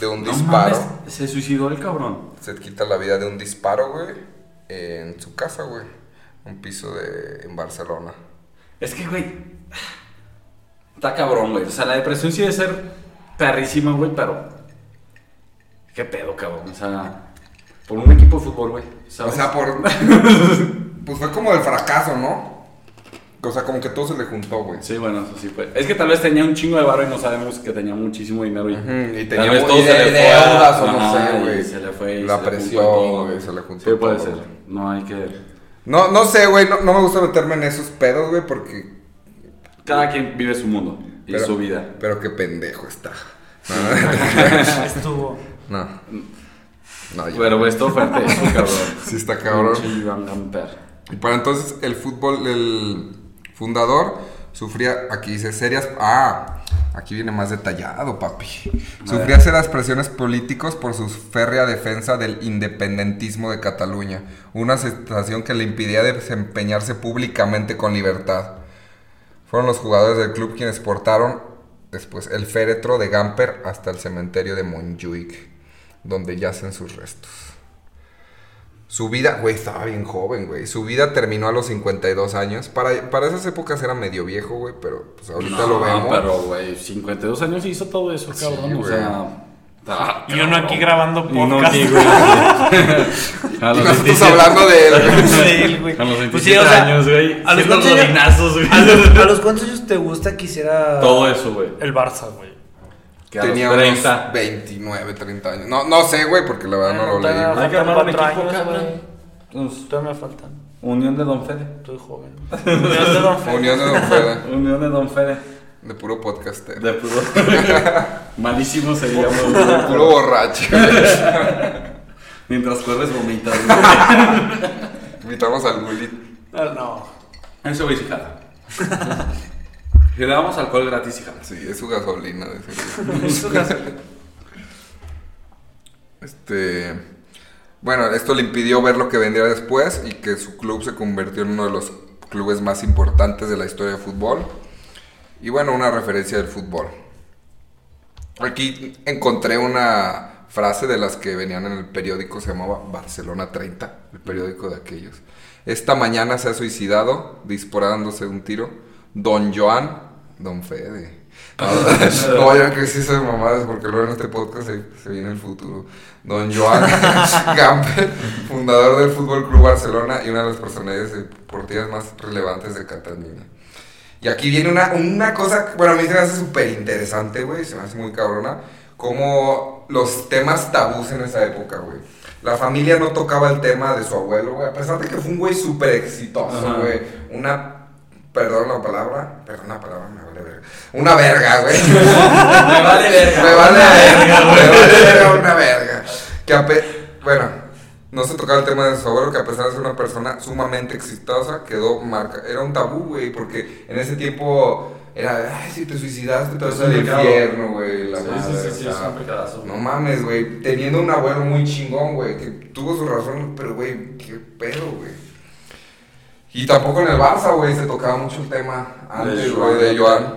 A: De un
C: No
A: disparo.
C: mames, se suicidó el cabrón.
A: Se quita la vida de un disparo, güey, en su casa, güey. Un piso de, en Barcelona.
C: Es que, güey. Está cabrón, güey. O sea, la depresión sí debe ser perrísima, güey, pero. ¿Qué pedo, cabrón? O sea, por un equipo de fútbol, güey.
A: O sea, por. pues fue como el fracaso, ¿no? O sea, como que todo se le juntó, güey.
C: Sí, bueno, eso sí fue. Es que tal vez tenía un chingo de varo y no sabemos que tenía muchísimo dinero. Y,
A: y
C: tal
A: tenía
C: vez todo
A: y
C: se
A: de-
C: le fue
A: deudas o no
C: Ajá,
A: sé, güey.
C: Se le fue. y
A: La presión,
C: todo,
A: güey, se le juntó
C: Sí, puede
A: todo,
C: ser. No hay que.
A: No, no sé, güey, no, no me gusta meterme en esos pedos, güey, porque...
C: Cada quien vive su mundo y
A: Pero-
C: su vida.
A: Pero qué pendejo está.
B: Estuvo.
A: No. No, yo-
C: Pero güey, esto fuerte, eso, cabrón.
A: Sí está cabrón. Y para entonces el fútbol, el fundador sufría, aquí dice serias, ah, aquí viene más detallado, papi. Sufría serias presiones políticos por su férrea defensa del independentismo de Cataluña, una situación que le impidía desempeñarse públicamente con libertad. Fueron los jugadores del club quienes portaron después el féretro de Gamper hasta el cementerio de Montjuic, donde yacen sus restos. Su vida, güey, estaba bien joven, güey. Su vida terminó a los 52 años. Para, para esas épocas era medio viejo, güey, pero pues ahorita
C: No,
A: lo vemos.
C: pero güey, 52 años hizo todo eso, cabrón. o
A: güey.
C: sea. ah,
B: Y uno aquí grabando
C: Y uno
B: podcast.
C: aquí, güey. A
A: Y
C: los
A: nosotros
C: 27
A: hablando de él, güey.
B: Sí, güey.
C: A los
B: Pues
C: 27
B: sí, o sea,
C: años, güey.
B: a los cuántos años-. ¿A los, a los cuántos años te gusta que hiciera
C: Todo eso, güey.
B: el Barça, güey?
C: Que a
A: Tenía
C: 30.
A: unos 29, 30 años. No, no sé, güey, porque la verdad no lo leí.
C: Hay que armar un equipo, cabrón.
B: güey.
C: Pues,
B: Todavía me faltan.
C: Unión de Don Fede.
B: Estoy joven. Unión de Don Fede.
A: Unión de Don Fede,
C: Unión de Don Fede.
A: de puro podcaster.
C: De puro. Malísimo seríamos, güey.
A: Puro borracho.
C: Mientras corres vomitas.
A: Invitamos al Gulit.
B: Ah, No.
C: Eso, jala. Si le damos alcohol gratis, sí jala.
A: Sí, es su gasolina de ese
B: Eso casi-
A: Este. Bueno, esto le impidió ver lo que vendría después y que su club se convirtió en uno de los clubes más importantes de la historia de fútbol. Y bueno, una referencia del fútbol. Aquí encontré una frase de las que venían en el periódico, se llamaba Barcelona 30, el periódico de aquellos. Esta mañana se ha suicidado disparándose un tiro Don Joan, Don Fede. No, no vayan que sí soy mamadas porque luego en este podcast se, se viene el futuro. Don Joan Gamper, fundador del Fútbol Club Barcelona y una de las personalidades deportivas más relevantes de Cataluña. Y aquí viene una, una cosa, bueno, a mí se me hace súper interesante, güey, se me hace muy cabrona, como los temas tabús en esa época, güey. La familia no tocaba el tema de su abuelo, güey, a pesar de que fue un güey súper exitoso, güey. Una, perdón la palabra, perdón la palabra, me vale verga. Una verga, güey.
C: Me vale verga.
A: Me vale verga, me vale verga una verga. Que ape- bueno, no se tocaba el tema de su abuelo, que a pesar de ser una persona sumamente exitosa, quedó marca. Era un tabú, güey, porque en ese tiempo era, ay, si te suicidaste, te vas al infierno, güey, la
C: Sí,
A: madre.
C: sí, sí, sí,
A: o
C: es un
A: no mames, güey, teniendo un abuelo muy chingón, güey, que tuvo su razón, pero, güey, qué pedo, güey. Y tampoco en el Barça, güey, se tocaba mucho el tema antes, güey, de Joan.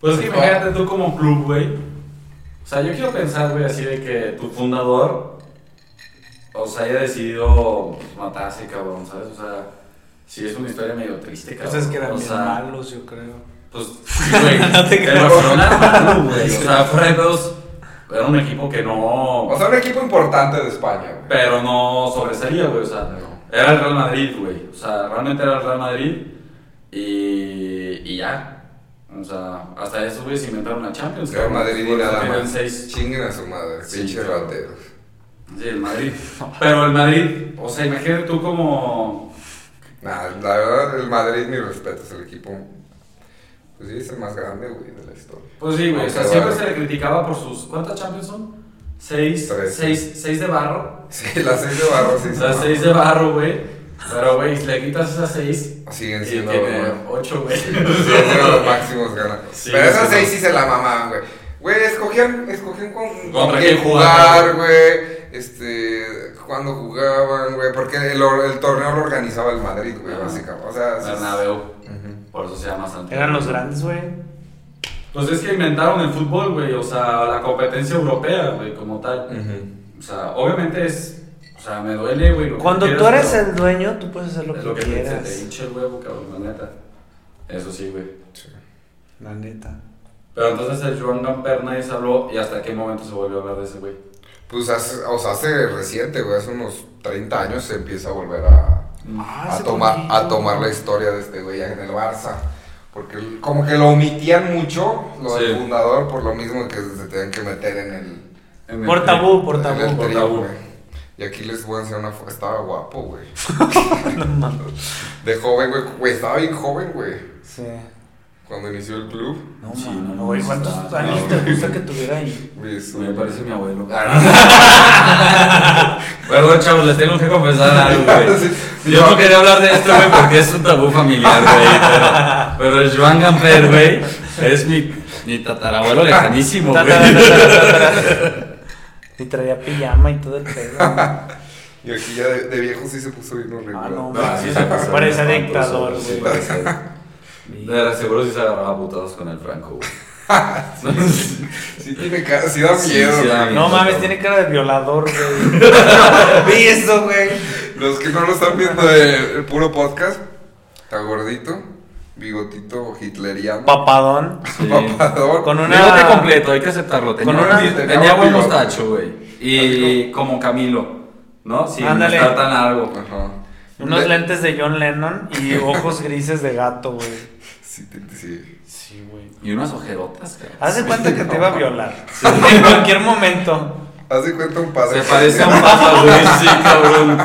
C: Pues es que imagínate tú como club, güey. O sea, yo quiero pensar, güey, así de que tu fundador, o sea, haya decidido pues, matarse, cabrón, ¿sabes? O sea, sí es una historia medio triste, cabrón.
B: Pues es que eran
C: o
B: bien
C: sea,
B: malos, yo creo.
C: Pues, güey.
B: No te
C: el
B: creo.
C: Barcelona era malo, güey. O sea, fuera era un equipo que no.
A: O sea, un equipo importante de España, güey.
C: Pero no sobresalía, güey. O sea,
A: No.
C: Era el Real Madrid, güey. O sea, realmente era el Real Madrid. Y, y ya. O sea, hasta esos güeyes inventaron la Champions.
A: Real. Madrid y
C: eso
A: nada más. Chinguen a su madre,
C: Sí,
A: pinches
C: claro.
A: rateros.
C: Sí, el Madrid. Pero el Madrid, o sea, imagínate tú como.
A: Nah, la verdad, el Madrid, mi respeto, es el equipo. Pues sí, es el más grande, güey, de la historia.
C: Pues sí, güey. O sea, siempre
A: vale.
C: se le criticaba por sus. ¿Cuántas Champions son? Seis. Seis, seis de barro.
A: Sí, las seis de barro sí son-
C: seis de barro, güey. Pero, güey, si le quitas esas seis.
A: Siguen siendo
C: tiene ocho, güey.
A: siguen siendo los máximos ganas.
C: Sí,
A: Pero esas
C: sí,
A: seis sí se la mamaban, güey. Güey, escogían, escogían con, con
C: Contra
A: quién
C: quién
A: jugar, güey. Este, cuando jugaban, güey. Porque el, el torneo lo organizaba el Madrid, güey, básicamente. O sea,
C: Bernabéu. Por eso se llama Santiago.
B: Eran los grandes, güey.
C: Pues es que inventaron el fútbol, güey. O sea, la competencia europea, güey, como tal. O sea, obviamente es. O sea, me duele, güey. que
B: Cuando
C: quieras,
B: tú eres
C: pero
B: el dueño, tú puedes hacer lo
C: Es
B: que,
C: lo que se
B: quieras.
C: te hincha el huevo, cabrón, la neta. Eso sí, güey.
A: Sí.
B: La neta.
C: Pero entonces el Joan Gamper nadie se habló y hasta qué momento se volvió a hablar de ese güey.
A: Pues hace, o sea, hace reciente, güey, hace unos 30 años se empieza a volver a,
B: Ah,
A: a, tomar, a tomar la historia de este güey en el Barça. Porque como que lo omitían mucho, lo del fundador, por lo mismo que se tenían que meter en el...
C: En
B: Por
C: tri-
B: tabú, por
A: en el
B: tabú.
C: por tabú.
A: Y aquí les voy a hacer una foto. Estaba guapo, güey.
B: No mames.
A: De joven, güey. Güey, estaba bien joven, güey.
B: Sí.
A: Cuando inició el club.
B: No
C: Sí, no,
B: Güey, ¿cuántos
C: está-
B: años
C: no,
B: te gusta que tuviera ahí?
C: Me parece mi abuelo.
A: Ah,
C: Perdón, chavos, les tengo que confesar algo, güey.
A: Sí.
C: Yo no quería hablar de esto, güey, porque es un tabú familiar, güey. Pero, pero el Joan Gamper, güey, es mi, mi tatarabuelo lejanísimo, güey.
B: Y traía pijama y todo el pedo.
A: Y aquí ya de, de viejo sí se puso bien horrible.
B: Ah, no,
C: No, sí se pasó.
B: Parece dictador, güey.
C: De seguro sí se agarraba a putados con el Franco, güey.
A: Sí tiene cara, sí da
C: Sí,
A: miedo,
C: sí da
A: güey.
B: No mames, tiene cara de violador, güey. Vi eso, güey.
A: Los que no lo están viendo el, el puro podcast, está gordito, bigotito hitleriano,
B: Papadón.
C: Sí.
A: papador.
B: Con una-
C: Bigote completo, hay que aceptarlo. Tenía,
B: Con una-
C: tenía,
A: tenía
C: buen mostacho, güey. Y como Camilo, ¿no? Sin
B: Ándale.
C: estar tan largo.
A: Ajá.
B: Unos
A: Le-
B: lentes de John Lennon y ojos grises de gato, güey.
A: Sí, te- sí.
B: Sí, güey.
C: Y unas ojerotas, cabrón.
B: Haz de cuenta que te iba a violar. En cualquier momento.
A: Haz de cuenta un padre.
C: Se parece a un papa, güey. Sí, cabrón.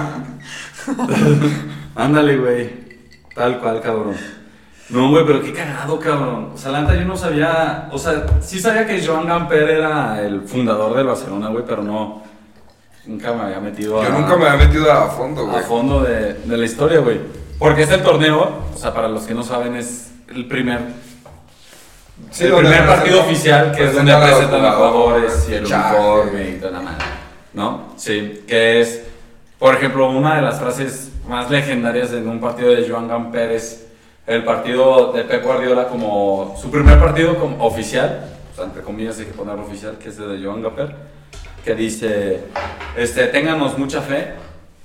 C: Ándale, güey. Tal cual, cabrón. No, güey, pero qué cagado, cabrón. O sea, la neta yo no sabía. O sea, sí sabía que Joan Gamper era el fundador del Barcelona, güey, pero no. Nunca me había metido a.
A: Yo nunca me había metido a fondo,
C: a
A: güey.
C: fondo de, de la historia, güey. Porque este torneo, o sea, para los que no saben, es el primer.
A: Sí,
C: el primer partido oficial que es donde
A: presentan a
C: jugadores y el uniforme y toda la madre. ¿No? Sí, que es, por ejemplo, una de las frases más legendarias en un partido de Joan Gamper es el partido de Pep Guardiola como su primer partido como oficial, entre comillas hay que ponerlo oficial, que es el de Joan Gamper, que dice, este, ténganos mucha fe,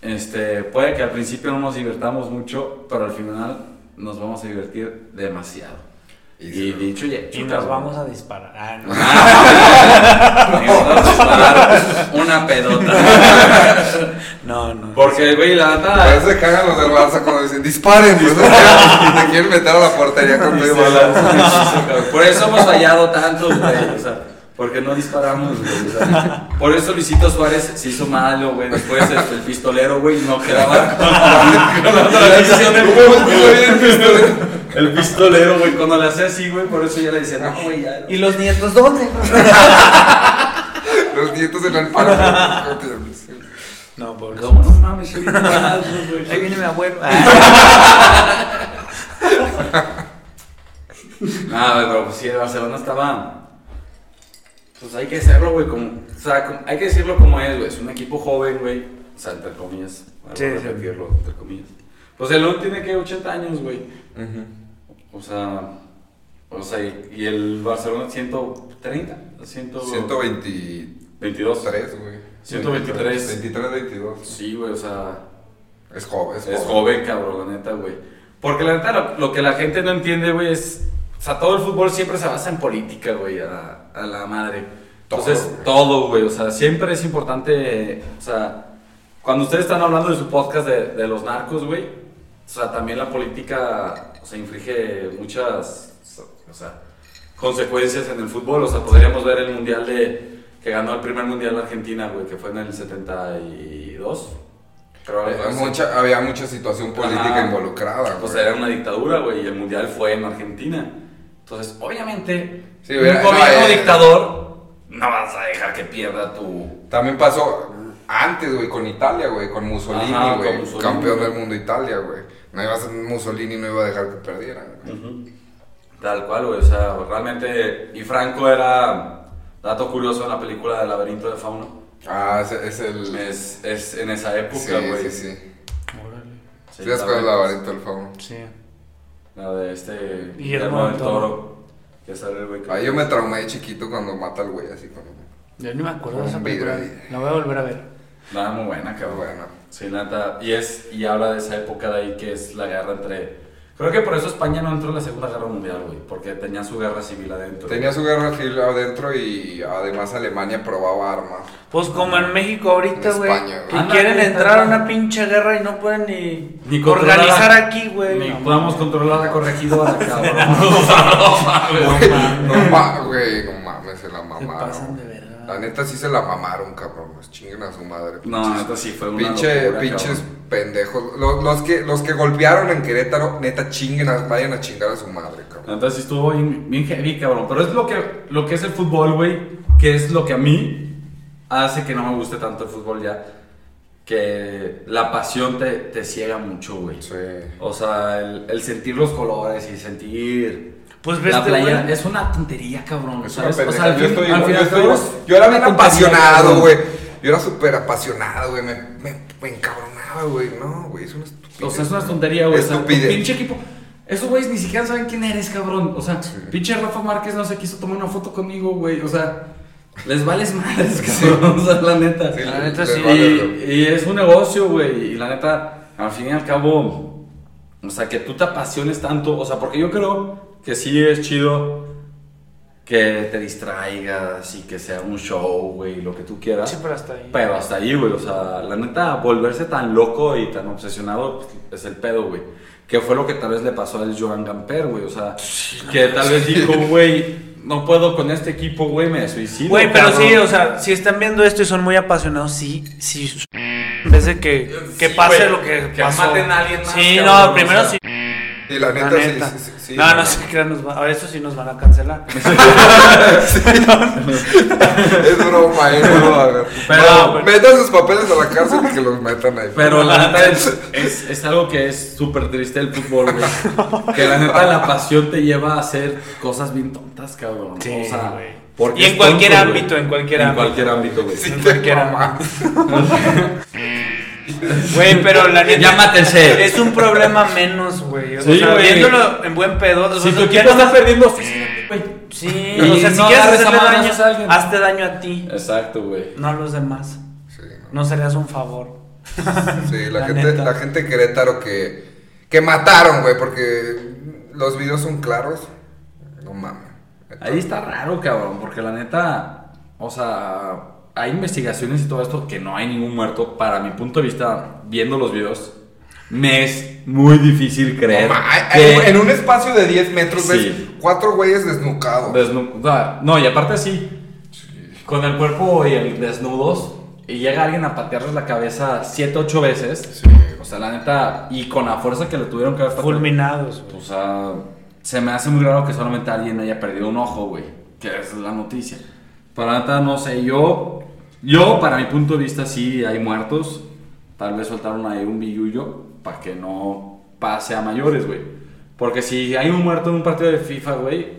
C: este, puede que al principio no nos divirtamos mucho, pero al final nos vamos a divertir demasiado.
A: Y
C: Y, dicho y hecho,
B: Y nos
C: cabrón.
B: vamos a disparar. Ah, no.
C: Y nos vamos a disparar una pedota.
B: No, no.
C: Porque, güey, la
A: A
C: neta.
A: veces se cagan los del Barça cuando dicen disparen, pues, quieren- te quieren meter a la portería con medio balón.
C: Por eso hemos fallado tantos, güey. O sea, porque no disparamos, güey. por eso Luisito Suárez se hizo malo, güey. Después el, el pistolero, güey, no quedaba con la, tradición del
A: ¿Cómo
C: fútbol,
A: estuvo bien el pistolero?
C: Güey, cuando le hacía así, güey, por eso ya le decía, no, güey, ya.
B: ¿Y los nietos dónde?
A: Los nietos en el parque.
B: No, por
C: Como, no mames.
B: Ahí viene mi abuelo.
C: Güey, pero pues sí, el Barcelona estaba. Pues hay que hacerlo, güey, como. O sea, como- hay que decirlo como es, güey. Es un equipo joven, güey. O sea, entre comillas.
B: Sí, sí.
C: repetirlo, entre comillas. Pues el León tiene que 80 años, güey. O sea. O sea, y, y el Barcelona 130, 100,
A: 123,
C: 22.
A: güey.
C: 123.
A: 23, 22.
C: Sí, güey, o sea.
A: Es joven, es joven.
C: Es joven, cabrón, la neta, güey. Porque la neta, lo, lo que la gente no entiende, güey, es. O sea, todo el fútbol siempre se basa en política, güey, a, a la madre. Entonces,
A: Todo, güey.
C: O sea, siempre es importante. O sea, cuando ustedes están hablando de su podcast de, de los narcos, güey. O sea, también la política, o sea, inflige muchas. O sea, consecuencias en el fútbol. O sea, podríamos ver el mundial de. Que ganó el primer mundial de Argentina, güey, que fue en el 72. Creo, algo
A: Había mucha, había mucha situación política
C: Ajá.
A: involucrada.
C: Pues
A: güey.
C: era una dictadura, güey, y el mundial fue en Argentina. Entonces, obviamente,
A: Sí,
C: un
A: hubiera-
C: gobierno
A: no, eh.
C: dictador no vas a dejar que pierda tu.
A: También pasó antes, güey, con Italia, güey, con Mussolini,
C: Ajá, con
A: güey.
C: Mussolini,
A: Campeón
C: güey.
A: del mundo Italia, güey. No iba a ser Mussolini, no iba a dejar que perdieran. güey.
C: Tal cual, güey. O sea, realmente. Y Franco era. Dato curioso en la película del laberinto de Fauno.
A: Ah, ese es el.
C: Es, es en esa época,
A: sí,
C: güey.
A: sí, sí.
B: Órale.
A: Sí, es con el laberinto del fauno.
B: Sí.
C: La de este.
B: Guillermo del
C: Toro. Que sale el güey. que-
A: Ahí yo me traumé de chiquito cuando mata al güey así con.
B: Yo ni me acuerdo de esa
A: Un
B: película. La voy a volver a ver.
C: Nada, muy buena, cabrón.
A: bueno.
C: Sí, neta. Y, es, y habla de esa época de ahí que es la guerra entre. Creo que por eso España no entró en la Segunda Guerra Mundial, güey. Porque tenía su guerra civil adentro.
A: Tenía su guerra civil adentro y además Alemania probaba armas.
B: Pues como en México ahorita, güey.
A: España, güey.
B: Que quieren entrar a una pinche guerra y no pueden ni, organizar
C: a-
B: aquí, güey.
C: Ni
B: No,
C: podamos controlar la corregidora, cabrón.
B: no mames.
A: No mames, güey, no mames, se la
B: Se
A: La neta sí se la mamaron, cabrón. Pues chinguen a su madre.
C: No,
A: pinches-
C: neta sí fue una
A: Pinche,
C: locura,
A: pinches
C: cabrón.
A: pendejos. Los, los que, los que golpearon en Querétaro, neta chinguen, a- vayan a chingar a su madre, cabrón.
C: Entonces sí estuvo bien, bien heavy, cabrón. Pero es lo que, lo que es el fútbol, güey. Que es lo que a mí hace que no me guste tanto el fútbol ya. Que la pasión te, te ciega mucho, güey.
A: Sí.
C: O sea, el, el sentir los colores y sentir
B: Pues ves,
C: la playa es una tontería, cabrón.
A: Es una
C: ¿sabes? O sea,
A: yo,
C: fin-
A: estoy
C: al final
A: yo, estoy era bien apasionado, güey. Yo era súper apasionado, güey. Me, me, me encabronaba, güey. No, güey, es una estupidez.
C: O sea, es una tontería, güey. O sea,
A: Estupidez.
C: pinche equipo. Esos güeyes ni siquiera saben quién eres, cabrón. O sea, pinche Rafa Márquez no se quiso tomar una foto conmigo, güey. O sea, les vales madres, cabrón. O sea, la neta.
A: Sí,
B: La neta sí.
A: vale,
C: y es un negocio, güey. Y la neta, al fin y al cabo, o sea, que tú te apasiones tanto. O sea, porque yo creo que sí es chido que te distraigas y que sea un show, güey, lo que tú quieras.
B: Sí, pero hasta ahí.
C: Pero hasta ahí, güey. O sea, la neta, volverse tan loco y tan obsesionado pues, es el pedo, güey. Que fue lo que tal vez le pasó al Joan Gamper, güey. O sea, que tal vez dijo, güey, no puedo con este equipo, güey, me suicido.
B: Güey, pero
C: cabrón.
B: sí, o sea, si están viendo esto y son muy apasionados, sí, sí. En vez de que, que
C: Sí,
B: pase
C: güey,
B: lo que,
C: que
B: pasó.
C: maten a alguien más,
B: Sí,
C: cabrón,
B: no,
C: o
B: primero
C: sea.
B: sí.
A: Y la neta,
B: La neta.
A: sí, sí, sí,
B: no, no
A: no.
B: se crean, nos va- ahora eso sí nos van a cancelar.
A: Es broma, eh, no lo hagan.
C: Pero-
A: No, metan sus papeles a la cárcel y que los metan ahí.
C: Pero la neta es, es, es algo que es súper triste el fútbol, güey. Que la neta la pasión te lleva a hacer cosas bien tontas, cabrón.
B: Sí,
C: o sea,
B: güey.
C: porque
B: Y en
C: es
B: cualquier
C: tonto,
B: ámbito,
C: güey.
B: en cualquier
C: en
B: ámbito.
C: cualquier ámbito, güey.
A: Sí,
B: en cualquier
A: mamas.
B: Güey, pero la neta.
C: Mátense.
B: Es un problema menos, güey. O
C: Sí,
B: sea, viéndolo en buen pedo. o
C: Si
B: sea,
C: tu equipo
B: no-
C: está perdiendo, güey.
B: Sí,
C: Y
B: o sea, si
C: no
B: quieres hacerle daño,
C: a alguien.
B: hazte daño a ti,
C: Exacto, güey.
B: no a los demás.
A: Sí,
B: No serías un favor.
A: no. Sí, la,
B: La
A: gente,
B: neta.
A: la gente de Querétaro que, que mataron, güey, porque los videos son claros. No mames.
C: Ahí está raro, cabrón, porque la neta, o sea, hay investigaciones y todo esto que no hay ningún muerto. Para mi punto de vista, viendo los videos, me es muy difícil creer que
A: En un espacio de 10 metros ves
C: Sí.
A: cuatro güeyes desnucados.
C: desnu- no, y aparte así, con el cuerpo y el desnudos, y llega alguien a patearles la cabeza 7, 8 veces.
A: Sí.
C: O sea, la neta, y con la fuerza que le tuvieron que haber pateado.
B: Fulminados.
C: O sea, se me hace muy raro que solamente alguien haya perdido un ojo, güey. Que es la noticia. Pero la neta, no sé, yo. Yo, para mi punto de vista, sí hay muertos. Tal vez soltaron ahí un billullo para que no pase a mayores, güey. Porque si hay un muerto en un partido de FIFA, güey,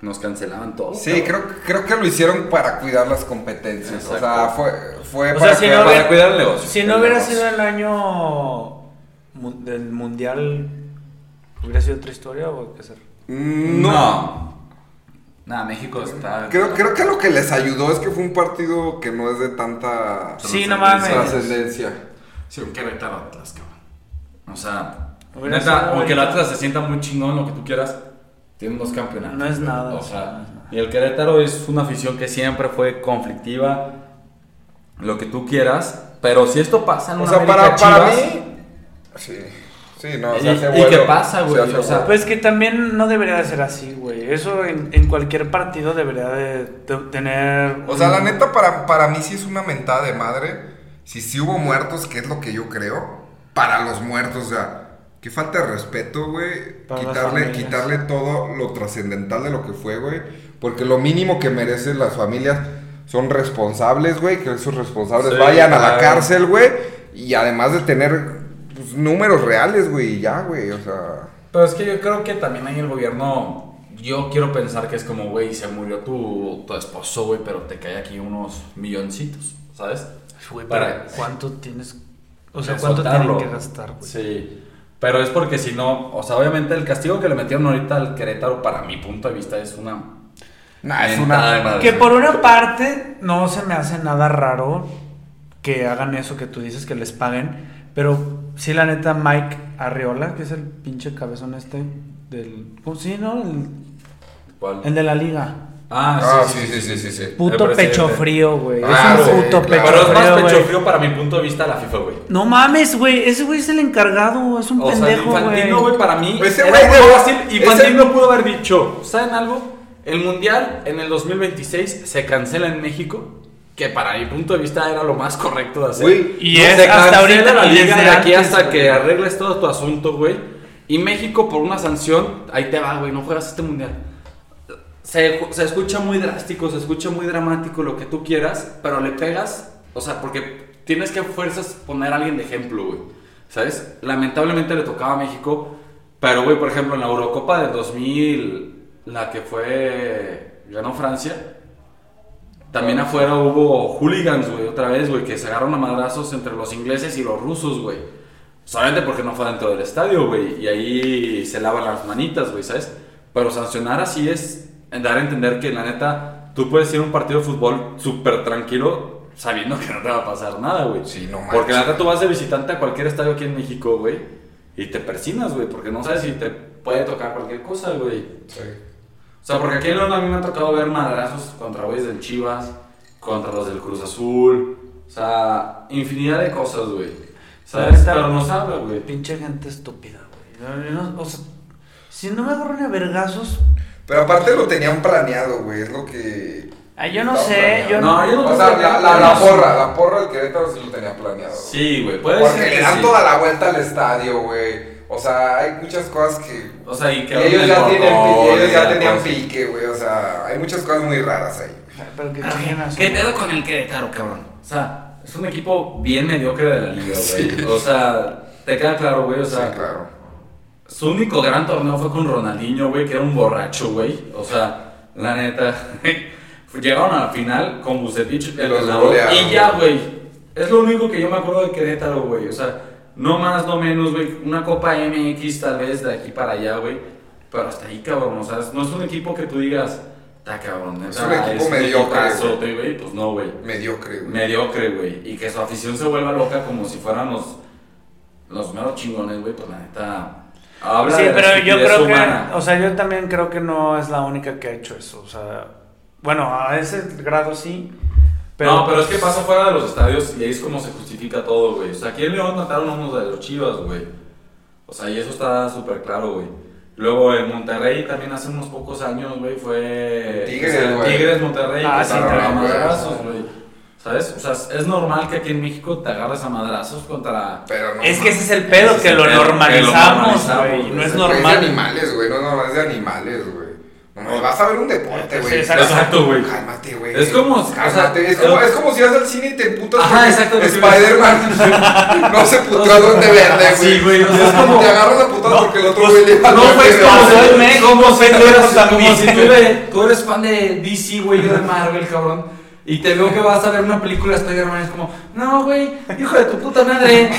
C: nos cancelaban todo.
A: Sí, creo, creo que lo hicieron para cuidar las competencias. O sea,
C: Exacto.
A: fue, fue
B: O
A: para,
B: sea, si no
A: para
B: hubiera-
A: cuidar el negocio.
B: Si no hubiera
A: negocio.
B: sido el año del mundial, ¿hubiera sido otra historia o qué ser?
A: Mm, No.
C: No. Nada, México está.
A: Creo, creo que lo que les ayudó es que fue un partido que no es de tanta
B: Sí, no mames.
A: trascendencia.
C: Sí, un Querétaro Atlas, cabrón. O sea, neta, aunque el. Atlas se sienta muy chingón, lo que tú quieras, tiene dos campeonatos.
B: No es nada,
C: O sea,
B: no es nada.
C: y el Querétaro es una afición que siempre fue conflictiva, lo que tú quieras, pero si esto pasa en
A: O
C: una
A: sea, para,
C: América
A: para
C: Chivas,
A: mí. Sí. Sí, no,
C: ¿Y-
A: se hace
C: y qué pasa,
A: se
C: güey?
A: hace
C: O sea.
B: Pues que también no debería de ser así, güey. Eso en, en cualquier partido debería de, de tener...
A: O sea, la neta, para, para mí sí es una mentada de madre. Si sí hubo muertos, que es lo que yo creo, para los muertos, o sea, que falta de respeto, güey. Quitarle, quitarle todo lo trascendental de lo que fue, güey. Porque lo mínimo que merecen las familias son responsables, güey. Que esos responsables
C: Sí,
A: vayan a la cárcel, güey. Y además de tener pues, números reales, güey, ya, güey. O sea.
C: Pero es que yo creo que también ahí el gobierno, yo quiero pensar que es como, güey, se murió tu, tu esposo, güey, pero te cae aquí unos milloncitos, ¿sabes?
B: Güey,
C: Para-
B: pero ¿cuánto tienes...? O sea, ¿cuánto
C: soltarlo.
B: tienen que gastar, güey?
C: Sí. Pero es porque si no, o sea, obviamente el castigo que le metieron ahorita al Querétaro, para mi punto de vista, es una.
A: Nah, es una.
C: madre.
B: Que por una parte no se me hace nada raro que hagan eso que tú dices, que les paguen. Pero sí, la neta, Mike Arriola, que es el pinche cabezón este del... ¿cómo Sí, ¿no? El,
C: ¿Cuál?
B: el de la liga.
C: Ah,
A: Ah,
C: sí, sí, sí, sí, sí, sí.
B: Puto pecho frío, güey.
A: Ah,
B: es un
A: sí,
B: puto
A: claro.
B: pecho
C: Pero es más
B: frío,
C: pecho frío para mi punto de vista la FIFA, güey.
B: No mames, güey. Ese güey es el encargado. Es un
C: O sea,
B: pendejo,
C: Infantino,
B: güey.
C: güey, para mí.
A: Ese
C: era
A: güey de-
C: fácil.
A: ese-
C: Infantino pudo haber dicho, ¿saben algo? el mundial en el 2026 se cancela en México. Que para mi punto de vista era lo más correcto de hacer.
A: Güey,
B: Y
C: No,
B: es
C: se
B: hasta ahorita
C: la liga de aquí
B: antes,
C: hasta que arregles todo tu asunto, güey. Y México por una sanción, ahí te va, güey, no juegas este mundial. Se, se escucha muy drástico, se escucha muy dramático lo que tú quieras, pero le pegas, o sea, porque tienes que a fuerzas poner a alguien de ejemplo, güey. ¿Sabes? Lamentablemente le tocaba a México, pero, güey, por ejemplo, en la Eurocopa del 2000, la que fue, ganó Francia, también afuera hubo hooligans, güey, otra vez, güey, que se agarraron a madrazos entre los ingleses y los rusos, güey. Solamente porque no fue dentro del estadio, güey. Y ahí se lavan las manitas, güey, ¿sabes? Pero sancionar así es dar a entender que la neta, tú puedes ir a un partido de fútbol súper tranquilo sabiendo que no te va a pasar nada, güey.
A: Sí, no manches.
C: Porque la neta tú vas de visitante a cualquier estadio aquí en México, güey. Y te persinas, güey, porque no sabes si te puede tocar cualquier cosa, güey.
A: Sí.
C: O sea, porque aquí en León a mí me ha tocado ver madrazos contra güeyes del Chivas, contra los del Cruz Azul. O sea, infinidad de cosas, güey. ¿Sabes? Pero no sabe, güey.
B: Pinche gente estúpida, güey. No- o sea, si no me agarro ni a vergazos.
A: Pero aparte lo tenían planeado, güey. Es lo que.
B: Ay, yo no sé,
A: planeado.
B: yo
C: No,
B: no.
C: yo no
A: O sea, la,
C: que-
A: la, la porra, la porra del Querétaro sí lo tenía planeado.
C: Sí, güey, puede
A: Porque
C: ser
A: le
C: que
A: dan
C: sí.
A: toda la vuelta al estadio, güey. O sea, hay muchas cosas que.
C: O sea, y
A: Y
C: que
A: ellos ya, tienen, y ellos ya
C: y
A: tenían pique, güey. O sea, hay muchas cosas muy raras ahí.
B: Pero que
C: ¿Qué pedo con el Querétaro, cabrón? O sea, es un equipo bien mediocre de la liga, güey. O sea, te queda claro, güey. O sea,
A: sí, claro.
C: Su único gran torneo fue con Ronaldinho, güey, que era un borracho, güey. O sea, la neta. Llegaron a la final con Bucetich, el
A: golearon,
C: Y ya,
A: güey.
C: güey. Es lo único que yo me acuerdo de Querétaro, güey. O sea, no más, no menos, güey. Una Copa MX tal vez de aquí para allá, güey. Pero hasta ahí, cabrón. O sea, no es un equipo que tú digas, está cabrón.
A: Es un equipo mediocre,
C: equipazote, güey. Pues no, güey.
A: Mediocre, güey.
C: Mediocre, güey. Y que su afición se vuelva loca como si fueran los, los meros chingones, güey. Pues la neta. Habla
B: Sí,
C: de la
B: pero yo creo
C: humana.
B: que, o sea, yo también creo que no es la única que ha hecho eso, o sea, bueno, a ese grado sí, pero,
C: no, pero es que pasa fuera de los estadios y ahí es como se justifica todo, güey. O sea, aquí en León mataron a unos de los chivas, güey. O sea, y eso está súper claro, güey. Luego en Monterrey también hace unos pocos años, güey, fue.
A: Tigres,
C: o sea,
A: güey.
C: Tigres Monterrey,
B: Ah,
C: que
B: sí,
C: a
A: güey.
C: madrazos, güey. ¿Sabes? O sea, es normal que aquí en México te agarres a madrazos contra.
A: Pero no.
B: es que ese es el pedo,
C: es
B: que
C: el
B: lo
C: pedo, que lo
B: normalizamos, güey, no es
A: Es de
B: normal.
A: animales, güey. No, es de animales, güey. No, vas a ver un deporte, güey.
B: exacto.
C: Exacto, güey.
A: Cálmate, güey.
C: Es como- o sea,
A: Cálmate. es, como,
C: yo-
A: es como si vas al cine y te putas.
C: Ajá, exacto,
A: Spider-Man no se putó a donde verde, güey.
C: Sí, güey,
A: es como. Te agarras a putas porque el otro
C: Pues,
A: güey le
C: no, pues,
A: verde,
C: como
A: güey.
C: soy me- como si tú eres fan de DC, güey, yo de Marvel, cabrón. Y te veo que vas a ver una película de Spider-Man, es como, no, güey, hijo de tu puta madre,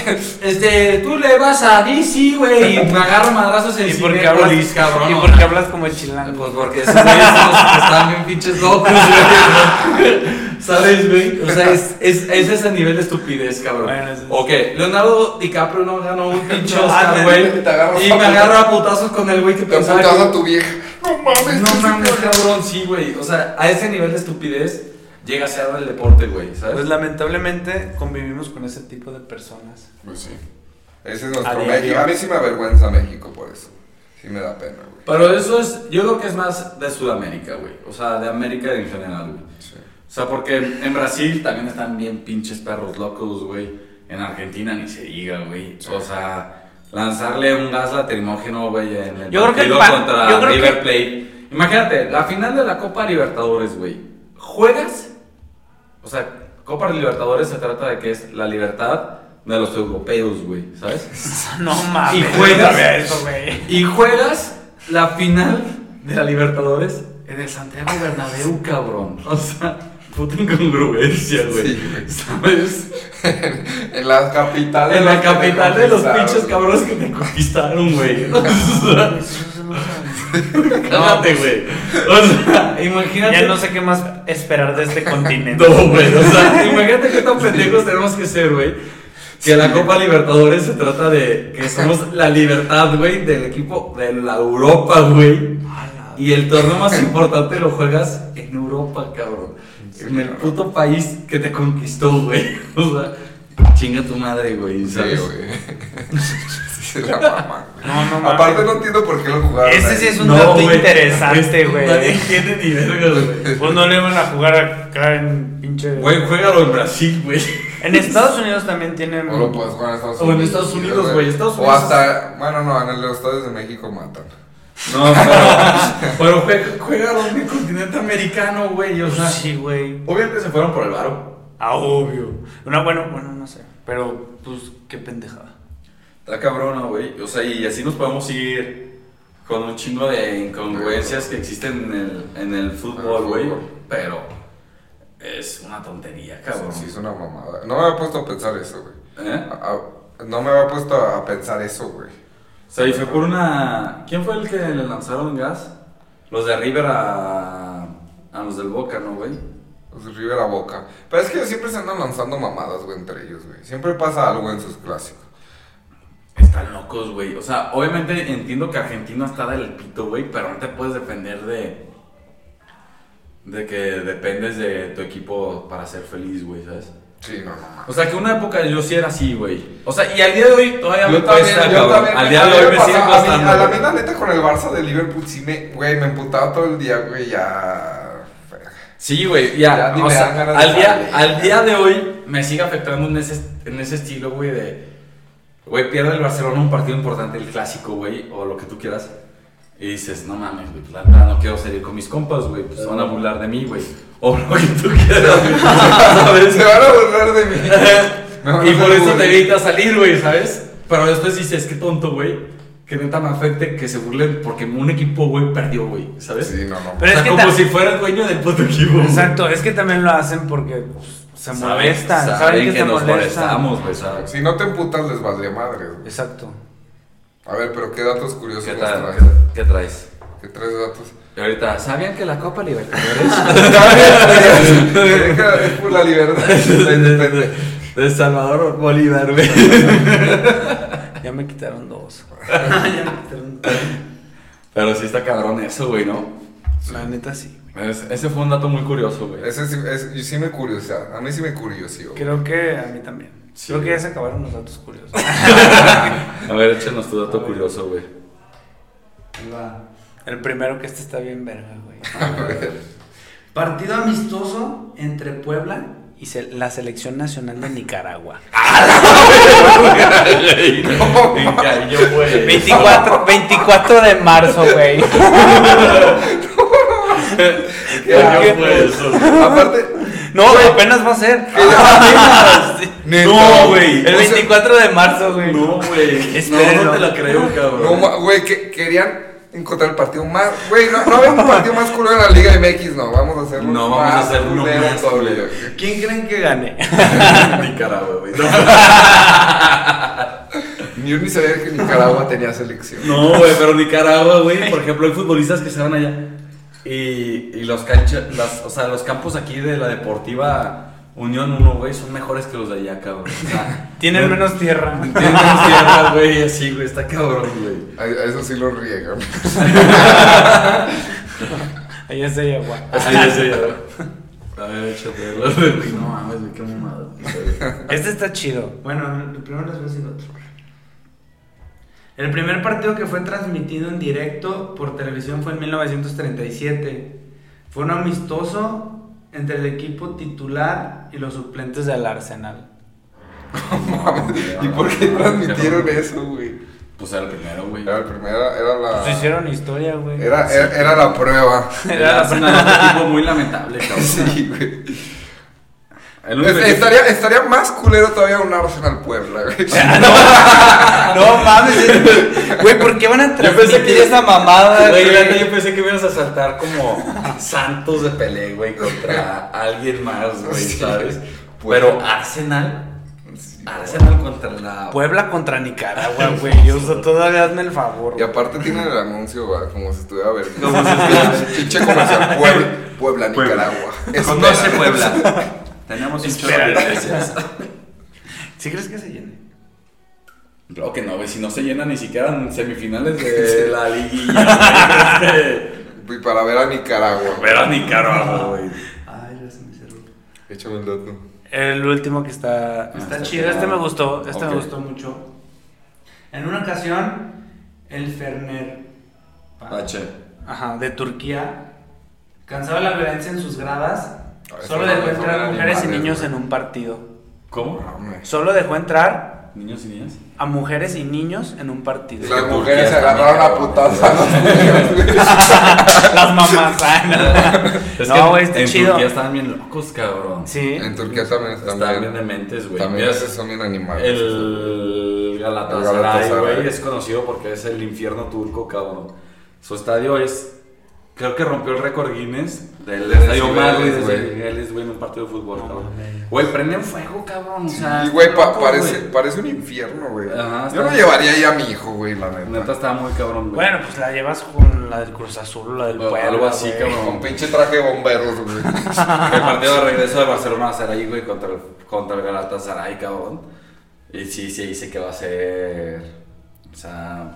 C: este, tú le vas a DC, güey, y me agarro madrazos en
B: ¿Y por qué
C: Cinépolis,
B: hablas,
C: cabrón.
B: y por qué hablas como chilango?
C: Pues porque esos güeyes están bien pinches locos, güey. ¿Sabes, güey? O sea, es, es, es ese nivel de estupidez, cabrón.
B: Bueno,
C: Ok, Leonardo DiCaprio no ganó un pinche Oscar, güey.
A: te
C: Y me agarro a putazos con el güey que
A: Te
C: pensaba
A: putas
C: que-
A: a tu vieja. No mames,
C: No mames,
A: cabrón,
C: sí, güey. O sea, a ese nivel de estupidez llega a ser el deporte, güey, ¿sabes?
B: Pues lamentablemente convivimos con ese tipo de personas.
A: Pues sí. Ese es
B: A
A: nuestro
B: diario.
A: México. A mí sí me avergüenza México por eso. Sí me da pena, güey.
C: Pero eso es, yo creo que es más de Sudamérica, güey. O sea, de América en general, güey.
A: Sí.
C: O sea, porque en Brasil también están bien pinches perros locos, güey. En Argentina ni se diga, güey. O sea, lanzarle un gas lacrimógeno, güey, en el
B: Yo creo que
C: partido contra
B: yo creo
C: River
B: que-
C: Plate. Imagínate, la final de la Copa Libertadores, güey. ¿Juegas? O sea, Copa Libertadores se trata de que es la libertad de los europeos, güey, ¿sabes?
B: No mames.
C: Y juegas.
B: eso, güey.
C: Y juegas la final de la Libertadores en el Santiago Bernabéu, cabrón. O sea, puta incongruencia, güey.
A: Sí, güey.
C: ¿Sabes?
A: En la capital de
C: En la capital de los
A: conquistaron.
C: pinches cabrones que te conquistaron, güey. O sea, cállate, güey. O sea, imagínate.
B: Ya no sé qué más esperar de este continente.
C: No, güey. O sea, imagínate qué tan pendejos tenemos que ser, güey. Que la Copa Libertadores se trata de que somos la libertad, güey, del equipo de la Europa, güey. Y el torneo más importante lo juegas en Europa, cabrón. En el puto país que te conquistó, güey. O sea, chinga tu madre, güey.
A: Sí,
C: ¿sabes?
A: güey. Se la maman.
B: No, no mames.
A: Aparte no entiendo por qué lo jugaron.
B: Ese
A: ahí.
B: sí es un
C: No,
B: dato
C: güey.
B: interesante,
C: Nadie
B: güey.
C: tiene ni vergas, güey.
B: Pues no le van a jugar acá en pinche.
C: Güey, juégalo en Brasil, güey.
B: En Estados Unidos también tienen.
A: O lo puedes jugar en Estados
C: O
A: Unidos.
C: en Estados Unidos, güey, Estados
A: O
C: Unidos.
A: hasta, bueno, no, en los estados de México matan.
C: No, pero, pero juega, juégalo en el continente americano, güey. O sea,
B: sí, güey.
C: obviamente se fueron por el varo.
B: Ah, obvio. Una, bueno, bueno, no sé. Pero, pues, qué pendejada.
C: Está cabrona, güey. O sea, y así nos podemos ir con un chingo de incongruencias que existen en el, en el fútbol, güey.
A: fútbol.
C: Pero es una tontería, cabrón.
A: Sí, es una mamada. No me había puesto a pensar eso, güey.
C: ¿Eh?
A: A- a- No me había puesto a pensar eso, güey.
C: O sea, y fue por una. ¿Quién fue el que le lanzaron gas? Los de River a. a los del Boca, ¿no, güey?
A: Los de River a Boca. Pero es que siempre se andan lanzando mamadas, güey, entre ellos, güey. Siempre pasa algo en sus clásicos.
C: Están locos, güey. O sea, obviamente entiendo que Argentina está del pito, güey, pero no te puedes defender de. de que dependes de tu equipo para ser feliz, güey, ¿sabes?
A: Sí, no, no, no.
C: O sea, que una época yo sí era así, güey. O sea, y al día de hoy todavía me
A: Yo también,
C: cuesta,
A: yo también.
C: Al día
A: a
C: de hoy
A: me
C: me sigue
A: a mí-
C: costando.
A: A la
C: güey.
A: mina neta con el Barça de Liverpool sí me, güey, me emputaba todo el día, güey, ya.
C: Sí, güey, ya.
A: Ya
C: o
A: me
C: sea, al, día, al día de hoy me sigue afectando en ese, en ese estilo, güey, de. Güey, pierde el Barcelona un partido importante, el clásico, güey, o lo que tú quieras. Y dices, no mames, güey, pues la verdad no quiero salir con mis compas, güey, pues se van a burlar de mí, güey. O lo que tú quieras, güey. ¿Sabes?
A: Se van a burlar de mí.
C: Y por eso te evitas salir, güey, ¿sabes? Pero después dices, qué tonto, güey. Que neta me afecte que se burlen porque un equipo, güey, perdió, güey, ¿sabes?
A: Sí, no, no.
B: Pero
C: o sea,
B: es que
C: como si fuera el dueño del puto equipo.
B: Exacto, es que también lo hacen porque pues, se
C: Saben-
B: molestan. Saben,
C: saben
B: que,
C: que
B: se
C: nos
B: molestan.
C: molestamos, güey.
A: Si no te emputas, les valdría madre, güey.
B: Exacto.
A: A ver, pero ¿qué datos curiosos
C: ¿Qué,
A: traes?
C: ¿Qué, qué traes?
A: ¿Qué traes datos?
C: Y ahorita, ¿sabían que la Copa Libertadores
A: es por la libertad, la independencia.
C: de Salvador Bolívar, güey?
B: Ya me quitaron dos. ya me quitaron dos.
C: Pero sí está cabrón eso, güey, ¿no?
B: La neta sí.
C: Es- ese fue un dato muy curioso, güey.
A: Ese sí, es, y sí me curiosa. A mí sí me curiosió.
B: Creo que a mí también.
C: Sí.
B: Creo que ya se acabaron los datos curiosos.
C: A ver, échanos tu dato curioso, güey.
B: El primero que este está bien verga, güey.
A: A ver.
B: Partido amistoso entre Puebla y se- la selección nacional de Nicaragua.
C: En cariño, güey.
B: 24, 24 de marzo, güey.
C: ¿Qué año fue eso?
A: Aparte,
B: No, apenas va a ser.
C: No, güey.
B: El
A: o sea,
B: 24 de marzo, güey.
C: No, güey.
B: Espérenlo.
C: No, no te la creo, cabrón.
A: No, güey, que querían encontrar el partido más. Güey, no, no había un partido más culero en la Liga MX, no. Vamos a hacerlo.
C: No, vamos a hacerlo
A: culero
C: más culero.
B: ¿Quién creen que gane?
C: Nicaragua, güey.
A: Ni yo ni sabía que Nicaragua tenía selección.
C: No, güey, pero Nicaragua, güey, por ejemplo, hay futbolistas que se van allá y, y los canchas, las, o sea, los campos aquí de la Deportiva Unión 1, güey, son mejores que los de allá, cabrón. O sea,
B: Tienen
C: no-
B: menos tierra.
C: Tienen menos tierra, güey, así, güey, está cabrón, güey.
A: A, a eso sí lo riegan.
B: Allá es de agua.
C: Así es, sí, A ver, échate, güey. No mames, güey, qué mamada.
B: Este está chido. Bueno, el primero les voy a decir otro. El primer partido que fue transmitido en directo por televisión fue en 1937. Fue un amistoso entre el equipo titular y los suplentes del Arsenal.
A: ¿Y por qué transmitieron eso, güey?
C: Pues era el primero, güey.
A: Era el primero, era la.
B: Pues hicieron historia, güey.
A: Era, era, era la prueba.
C: El Arsenal es un equipo muy lamentable, cabrón.
A: Sí, güey. Estaría, estaría más culero todavía un Arsenal Puebla, güey.
B: No mames, güey, ¿por qué van a
C: Yo pensé que-
B: esa mamada?
C: Güey,
B: güey?
C: yo pensé que me ibas a saltar como Santos de Pelé, güey, contra alguien más, güey,
A: Sí.
C: ¿sabes? Pero Arsenal,
A: Sí.
C: Arsenal contra la...
B: Puebla contra Nicaragua, güey. Yo so- todavía hazme el favor.
A: Y aparte tienen el anuncio, güey, como si estuviera ver.
C: Como si estuviera-
A: Pinche comercial Puebla, Puebla,
C: Puebla.
A: Nicaragua.
C: Conoce. Puebla. Tenemos un chorro de
B: Espera.
C: iglesias.
B: ¿Sí crees que se llene?
C: Claro que no, güey, si no se llena ni siquiera en semifinales de la liguilla.
A: Y para ver a Nicaragua.
C: Ver a Nicaragua, güey.
B: Ay, ya se me cerró.
A: Échame el dato.
B: El último que está, está
C: está
B: chido, este me gustó, este me gustó mucho. En una ocasión, el Ferner
C: H.
B: ajá, de Turquía cansaba la violencia en sus gradas. Solo dejó entrar mujeres y niños en un partido.
C: ¿Cómo?
B: Solo dejó entrar
C: Niños y niñas.
B: a mujeres y niños en un partido.
A: Las mujeres se agarraron a putazos a los niños.
B: Las mamás. ah, no, güey, está
C: en
B: chido.
C: Turquía están bien locos, cabrón.
B: Sí.
A: En Turquía también están,
C: Están bien
A: bien.
C: dementes, güey.
A: También
C: Mira,
A: son bien animales.
C: El Galatasaray,
A: El Galatasaray.
C: güey, es conocido porque es el infierno turco, cabrón. Su estadio es. Creo que rompió el récord Guinness del
A: De
C: estadio más, güey,
A: decibeles,
C: de
A: güey.
C: en un partido de fútbol,
B: No,
C: cabrón. Güey, prenden fuego, cabrón. O
A: Sí,
C: sea,
A: güey, pa- parece, parece un infierno, güey.
C: Ajá,
A: Yo no llevaría ahí a mi hijo, güey, la neta.
C: Neta está muy cabrón, güey.
B: Bueno, pues la llevas con la del Cruz Azul o la del
C: O
B: Puebla.
C: algo así,
B: güey.
C: cabrón.
A: Con pinche traje de bomberos, güey.
C: el partido de regreso de Barcelona va a ser ahí, güey, contra el, contra el Galatasaray, cabrón. Y sí, sí, dice que va a ser. O sea,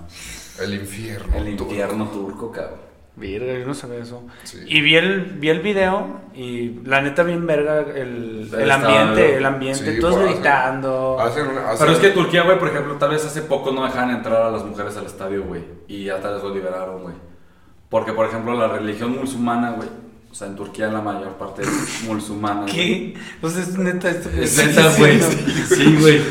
A: El infierno.
C: el
A: turco.
C: infierno turco, cabrón.
B: Verga, yo no sabía eso.
A: Sí.
B: Y vi el, vi el video y la neta bien verga el, el ambiente, el ambiente,
A: Sí,
B: todos gritando.
A: Hacen una- hacen-
C: Pero es que Turquía, güey, por ejemplo, tal vez hace poco no dejaban entrar a las mujeres al estadio, güey. Y ya tal vez lo liberaron, güey. Porque, por ejemplo, la religión musulmana, güey. O sea, en Turquía la mayor parte es musulmana.
B: ¿Qué? Pues es neta esto. que
C: Es
B: estás
C: neta, güey. Sí, güey.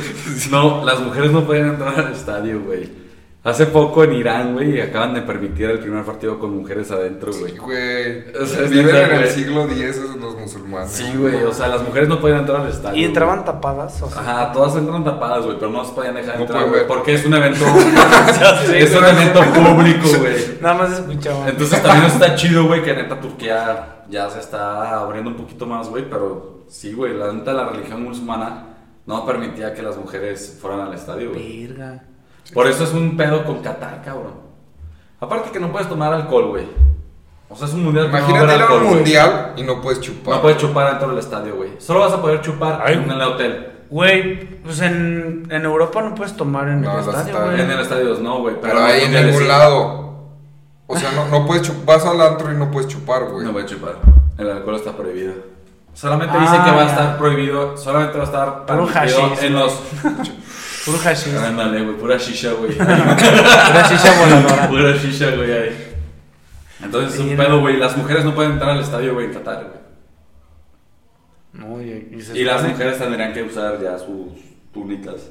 C: No, las mujeres no pueden entrar al estadio, güey. Hace poco en Irán, güey, acaban de permitir el primer partido con mujeres adentro, güey.
A: Sí, güey.
C: O sea, es
A: Viven en el siglo X esos los musulmanes.
C: Sí, güey. O sea, las mujeres no pueden entrar al estadio.
B: Y entraban
C: güey.
B: tapadas, o sea.
C: Ajá, todas entran tapadas, güey, pero no se podían dejar
A: No
C: entrar, güey, porque es un evento.
B: sé,
C: es un
B: güey.
C: evento público, güey.
B: Nada más escuchaban.
C: Entonces también está chido, güey, que neta Turquía ya se está abriendo un poquito más, güey, pero sí, güey, la neta la religión musulmana no permitía que las mujeres fueran al estadio, güey.
B: Verga.
C: Por eso es un pedo con Qatar, cabrón. Aparte que no puedes tomar alcohol, güey. O sea, es un mundial no
A: Imagínate
C: haber
A: ir a
C: alcohol,
A: un mundial y no puedes chupar.
C: No puedes chupar dentro del estadio, güey. Solo vas a poder chupar
B: Ay.
C: en el hotel.
B: Güey, pues en, en Europa no puedes tomar en
A: No,
B: el estadio, güey.
C: En el estadio no, güey.
A: Pero ahí en ningún
C: sí.
A: lado. O sea, no, no puedes chupar. Vas al antro y no puedes chupar, güey.
C: No a chupar. El alcohol está prohibido. Solamente
B: Ah,
C: dice que va a
B: ya.
C: estar prohibido. Solamente va a estar permitido
B: hashish,
C: en los.
B: Puro hashish.
C: Ándale, güey. Pura shisha, güey.
B: Pura shisha voladora.
C: Pura shisha, güey. ahí. Entonces es un pedo, güey. Las mujeres no pueden entrar al estadio, güey, en Qatar, güey.
B: No, y, y se
C: Y las mujeres tendrían que usar ya sus túnicas.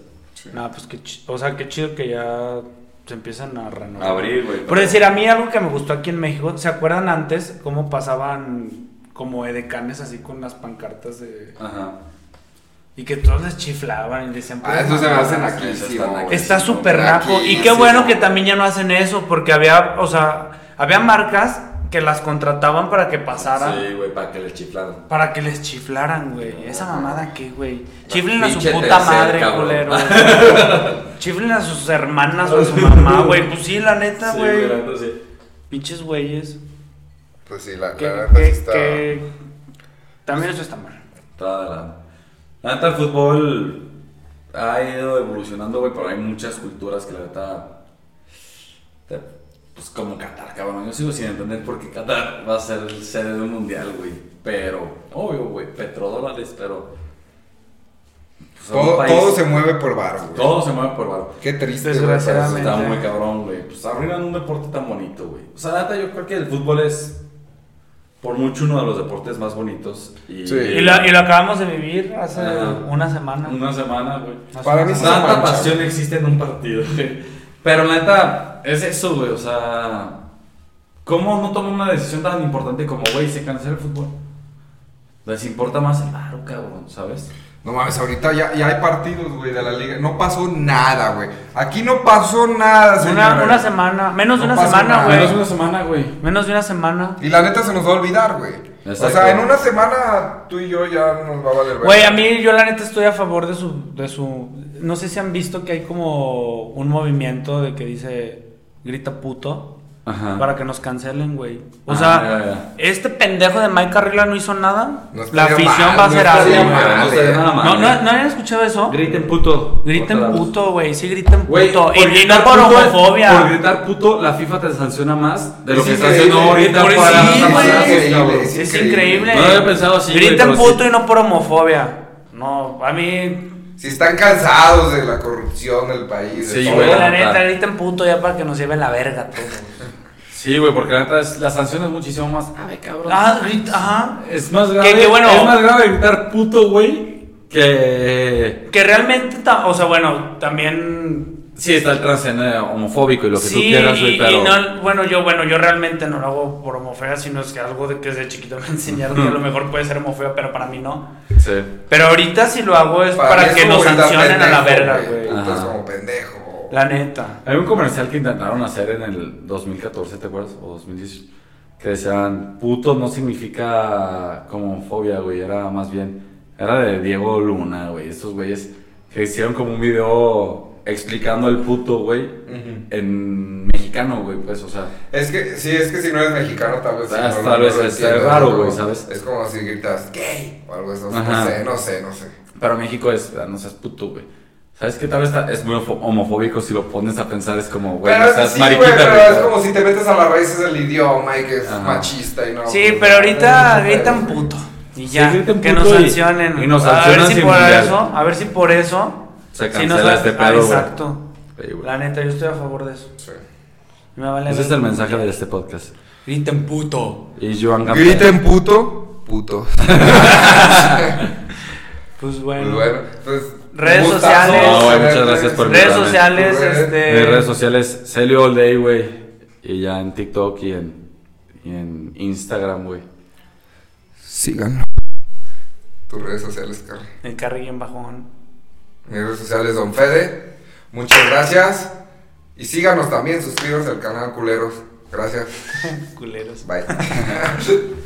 B: Nah, pues qué chi- o sea, qué chido que ya se empiezan a renovar.
C: Abrir, güey.
B: Por decir, a mí algo que me gustó aquí en México, ¿se acuerdan antes cómo pasaban como edecanes así con las pancartas de...
C: Ajá.
B: Y que todos les chiflaban y decían...
A: Ah,
B: puras
A: eso se me hace naquísimo,
C: Está
B: súper naco. Y qué bueno que también ya no hacen eso, porque había, o sea, había marcas que las contrataban para que pasaran.
C: Sí, güey, para que les chiflaran.
B: Para que les chiflaran, güey. Esa mamada qué, güey. Chiflen a su puta madre,
C: cabrón.
B: culero. Chiflen a sus hermanas o a su mamá, güey. Pues sí, la neta, güey.
C: sí.
B: Pinches güeyes.
A: Pues sí, la,
B: Que,
A: la neta sí
B: que-
A: está.
B: que- También eso está mal.
C: Está de la... Neta, el fútbol ha ido evolucionando, güey, pero hay muchas culturas que la neta... Pues como Qatar, cabrón. Yo sigo sin entender por qué Qatar va a ser el sede de un mundial, güey. Pero, obvio, güey, petrodólares, pero... pues,
A: Todo,
C: país-
A: todo se mueve por bar, güey.
C: Todo se mueve por varo.
A: Qué triste.
B: Desgraciadamente.
C: Está muy cabrón, güey. Pues arruinan un deporte tan bonito, güey. O sea, la neta, yo creo que el fútbol es por mucho uno de los deportes más bonitos. Y,
A: Sí.
B: Y lo, y lo acabamos de vivir hace
C: Ajá.
B: una semana.
C: Una semana, güey.
A: Para mí
C: Tanta
A: mancha.
C: pasión existe en un partido, güey. Pero la neta, es eso, güey. O sea, ¿cómo no toman una decisión tan importante como, güey, se cancela el fútbol? Les importa más el varo, cabrón, ¿sabes?
A: No mames, ahorita ya, ya hay partidos, güey, de la liga. No pasó nada, güey. Aquí no pasó nada,
B: Una,
A: señores.
B: una semana, menos de
A: No
B: una
A: pasa
B: semana, güey.
C: Menos una semana, güey.
B: Menos de una semana.
A: Y la neta se nos va a olvidar, güey. O sea, en una semana tú y yo ya nos va a valer
B: Güey, a mí yo la neta estoy a favor de su, de su... No sé si han visto que hay como un movimiento de que dice grita puto
C: Ajá.
B: para que nos cancelen, güey. O
C: Ah,
B: sea,
C: ya, ya.
B: este pendejo de Mike Carrilla no hizo nada.
A: No
B: la afición
A: mal,
B: va a
A: no
B: hacer
A: estaría
B: algo.
A: mal.
C: No.
B: No, no, ¿no habían escuchado eso?
C: Griten puto.
B: Griten puto, güey. Sí, griten puto.
C: por
B: Y, no
C: gritar
B: por
C: puto-
B: homofobia.
C: Por gritar puto, la FIFA te sanciona más de lo
A: Es
C: que está
A: increíble,
C: haciendo ahorita
B: por
C: para
B: sí,
A: Es increíble,
B: Es
A: increíble.
C: No lo había pensado así,
B: Griten puto
C: sí.
B: y no por homofobia. No, a mí
A: si están cansados de la corrupción del país. de
C: Sí,
A: todo.
C: güey,
B: la
C: la
B: neta,
C: neta.
B: griten puto ya para que nos lleve la verga todos.
C: Sí, güey, porque la neta es, la sanción es muchísimo más. Ay, cabrón.
B: Ah, ajá.
C: Es más grave.
B: que bueno.
C: Es más grave gritar puto, güey, que.
B: Que realmente, o sea, bueno, también
C: Sí, está el transgénero homofóbico y lo que tú quieras, güey, pero.
B: y no, bueno, yo, bueno, yo realmente no lo hago por homofobia, sino es que algo de que desde chiquito me enseñaron que a lo mejor puede ser homofobia, pero para mí no.
C: Sí.
B: Pero ahorita si lo hago es para, que nos sancionen a la verga, güey.
A: Como pendejo.
B: La neta.
C: Hay un comercial que intentaron hacer en el 2014, ¿te acuerdas? O 2018. Que decían, puto no significa como homofobia, güey. Era más bien. Era de Diego Luna, güey. Estos güeyes que hicieron como un video explicando el puto, güey. En mexicano, güey, pues, o sea.
A: Es que, sí, es que si no eres mexicano, tal vez.
C: Ah,
A: no,
C: tal
A: no,
C: vez
A: no
C: es
A: entiendes,
C: raro, güey, ¿sabes?
A: Es como si gritas gay o algo de eso. No sé, no sé, no sé.
C: Pero México es, ah, no seas puto, güey. ¿Sabes qué? Tal vez es muy homofóbico si lo pones a pensar, es como, güey,
A: Pero
C: no
A: es,
C: seas
A: sí,
C: mariquita,
A: pero
C: güey.
A: es como si te metes a las raíces del idioma y que es
C: Ajá.
A: machista y no.
B: Sí,
A: pues,
B: pero ahorita
A: no,
B: gritan puto. Y ya,
C: Sí,
B: que nos sancionen.
C: y nos
B: a ver
C: sancionan
B: si por
C: mundial.
B: eso, a ver si por eso.
C: Se
B: si
C: cancela este
B: ah,
C: pedo.
B: Exacto. La neta, yo estoy a favor de eso.
A: Sí.
B: Me vale
C: Ese es el mensaje de este podcast.
B: Griten puto.
C: Y Joan Gamper.
A: Griten puto, puto.
B: Pues
A: Pues
B: bueno.
A: bueno, pues.
B: Redes sociales.
C: No,
A: tenerte.
C: muchas gracias por
B: Redes sociales,
A: Redes-
B: este.
C: Mis redes sociales, Celio All Day, güey. Y ya en TikTok y en, y en Instagram, güey.
A: Síganlo. Tus redes sociales, Carly.
B: El carrillo en bajón.
A: Mis redes sociales, Don Fede. Muchas gracias. Y síganos también, suscríbanse al canal, culeros. Gracias.
B: Culeros.
A: Bye.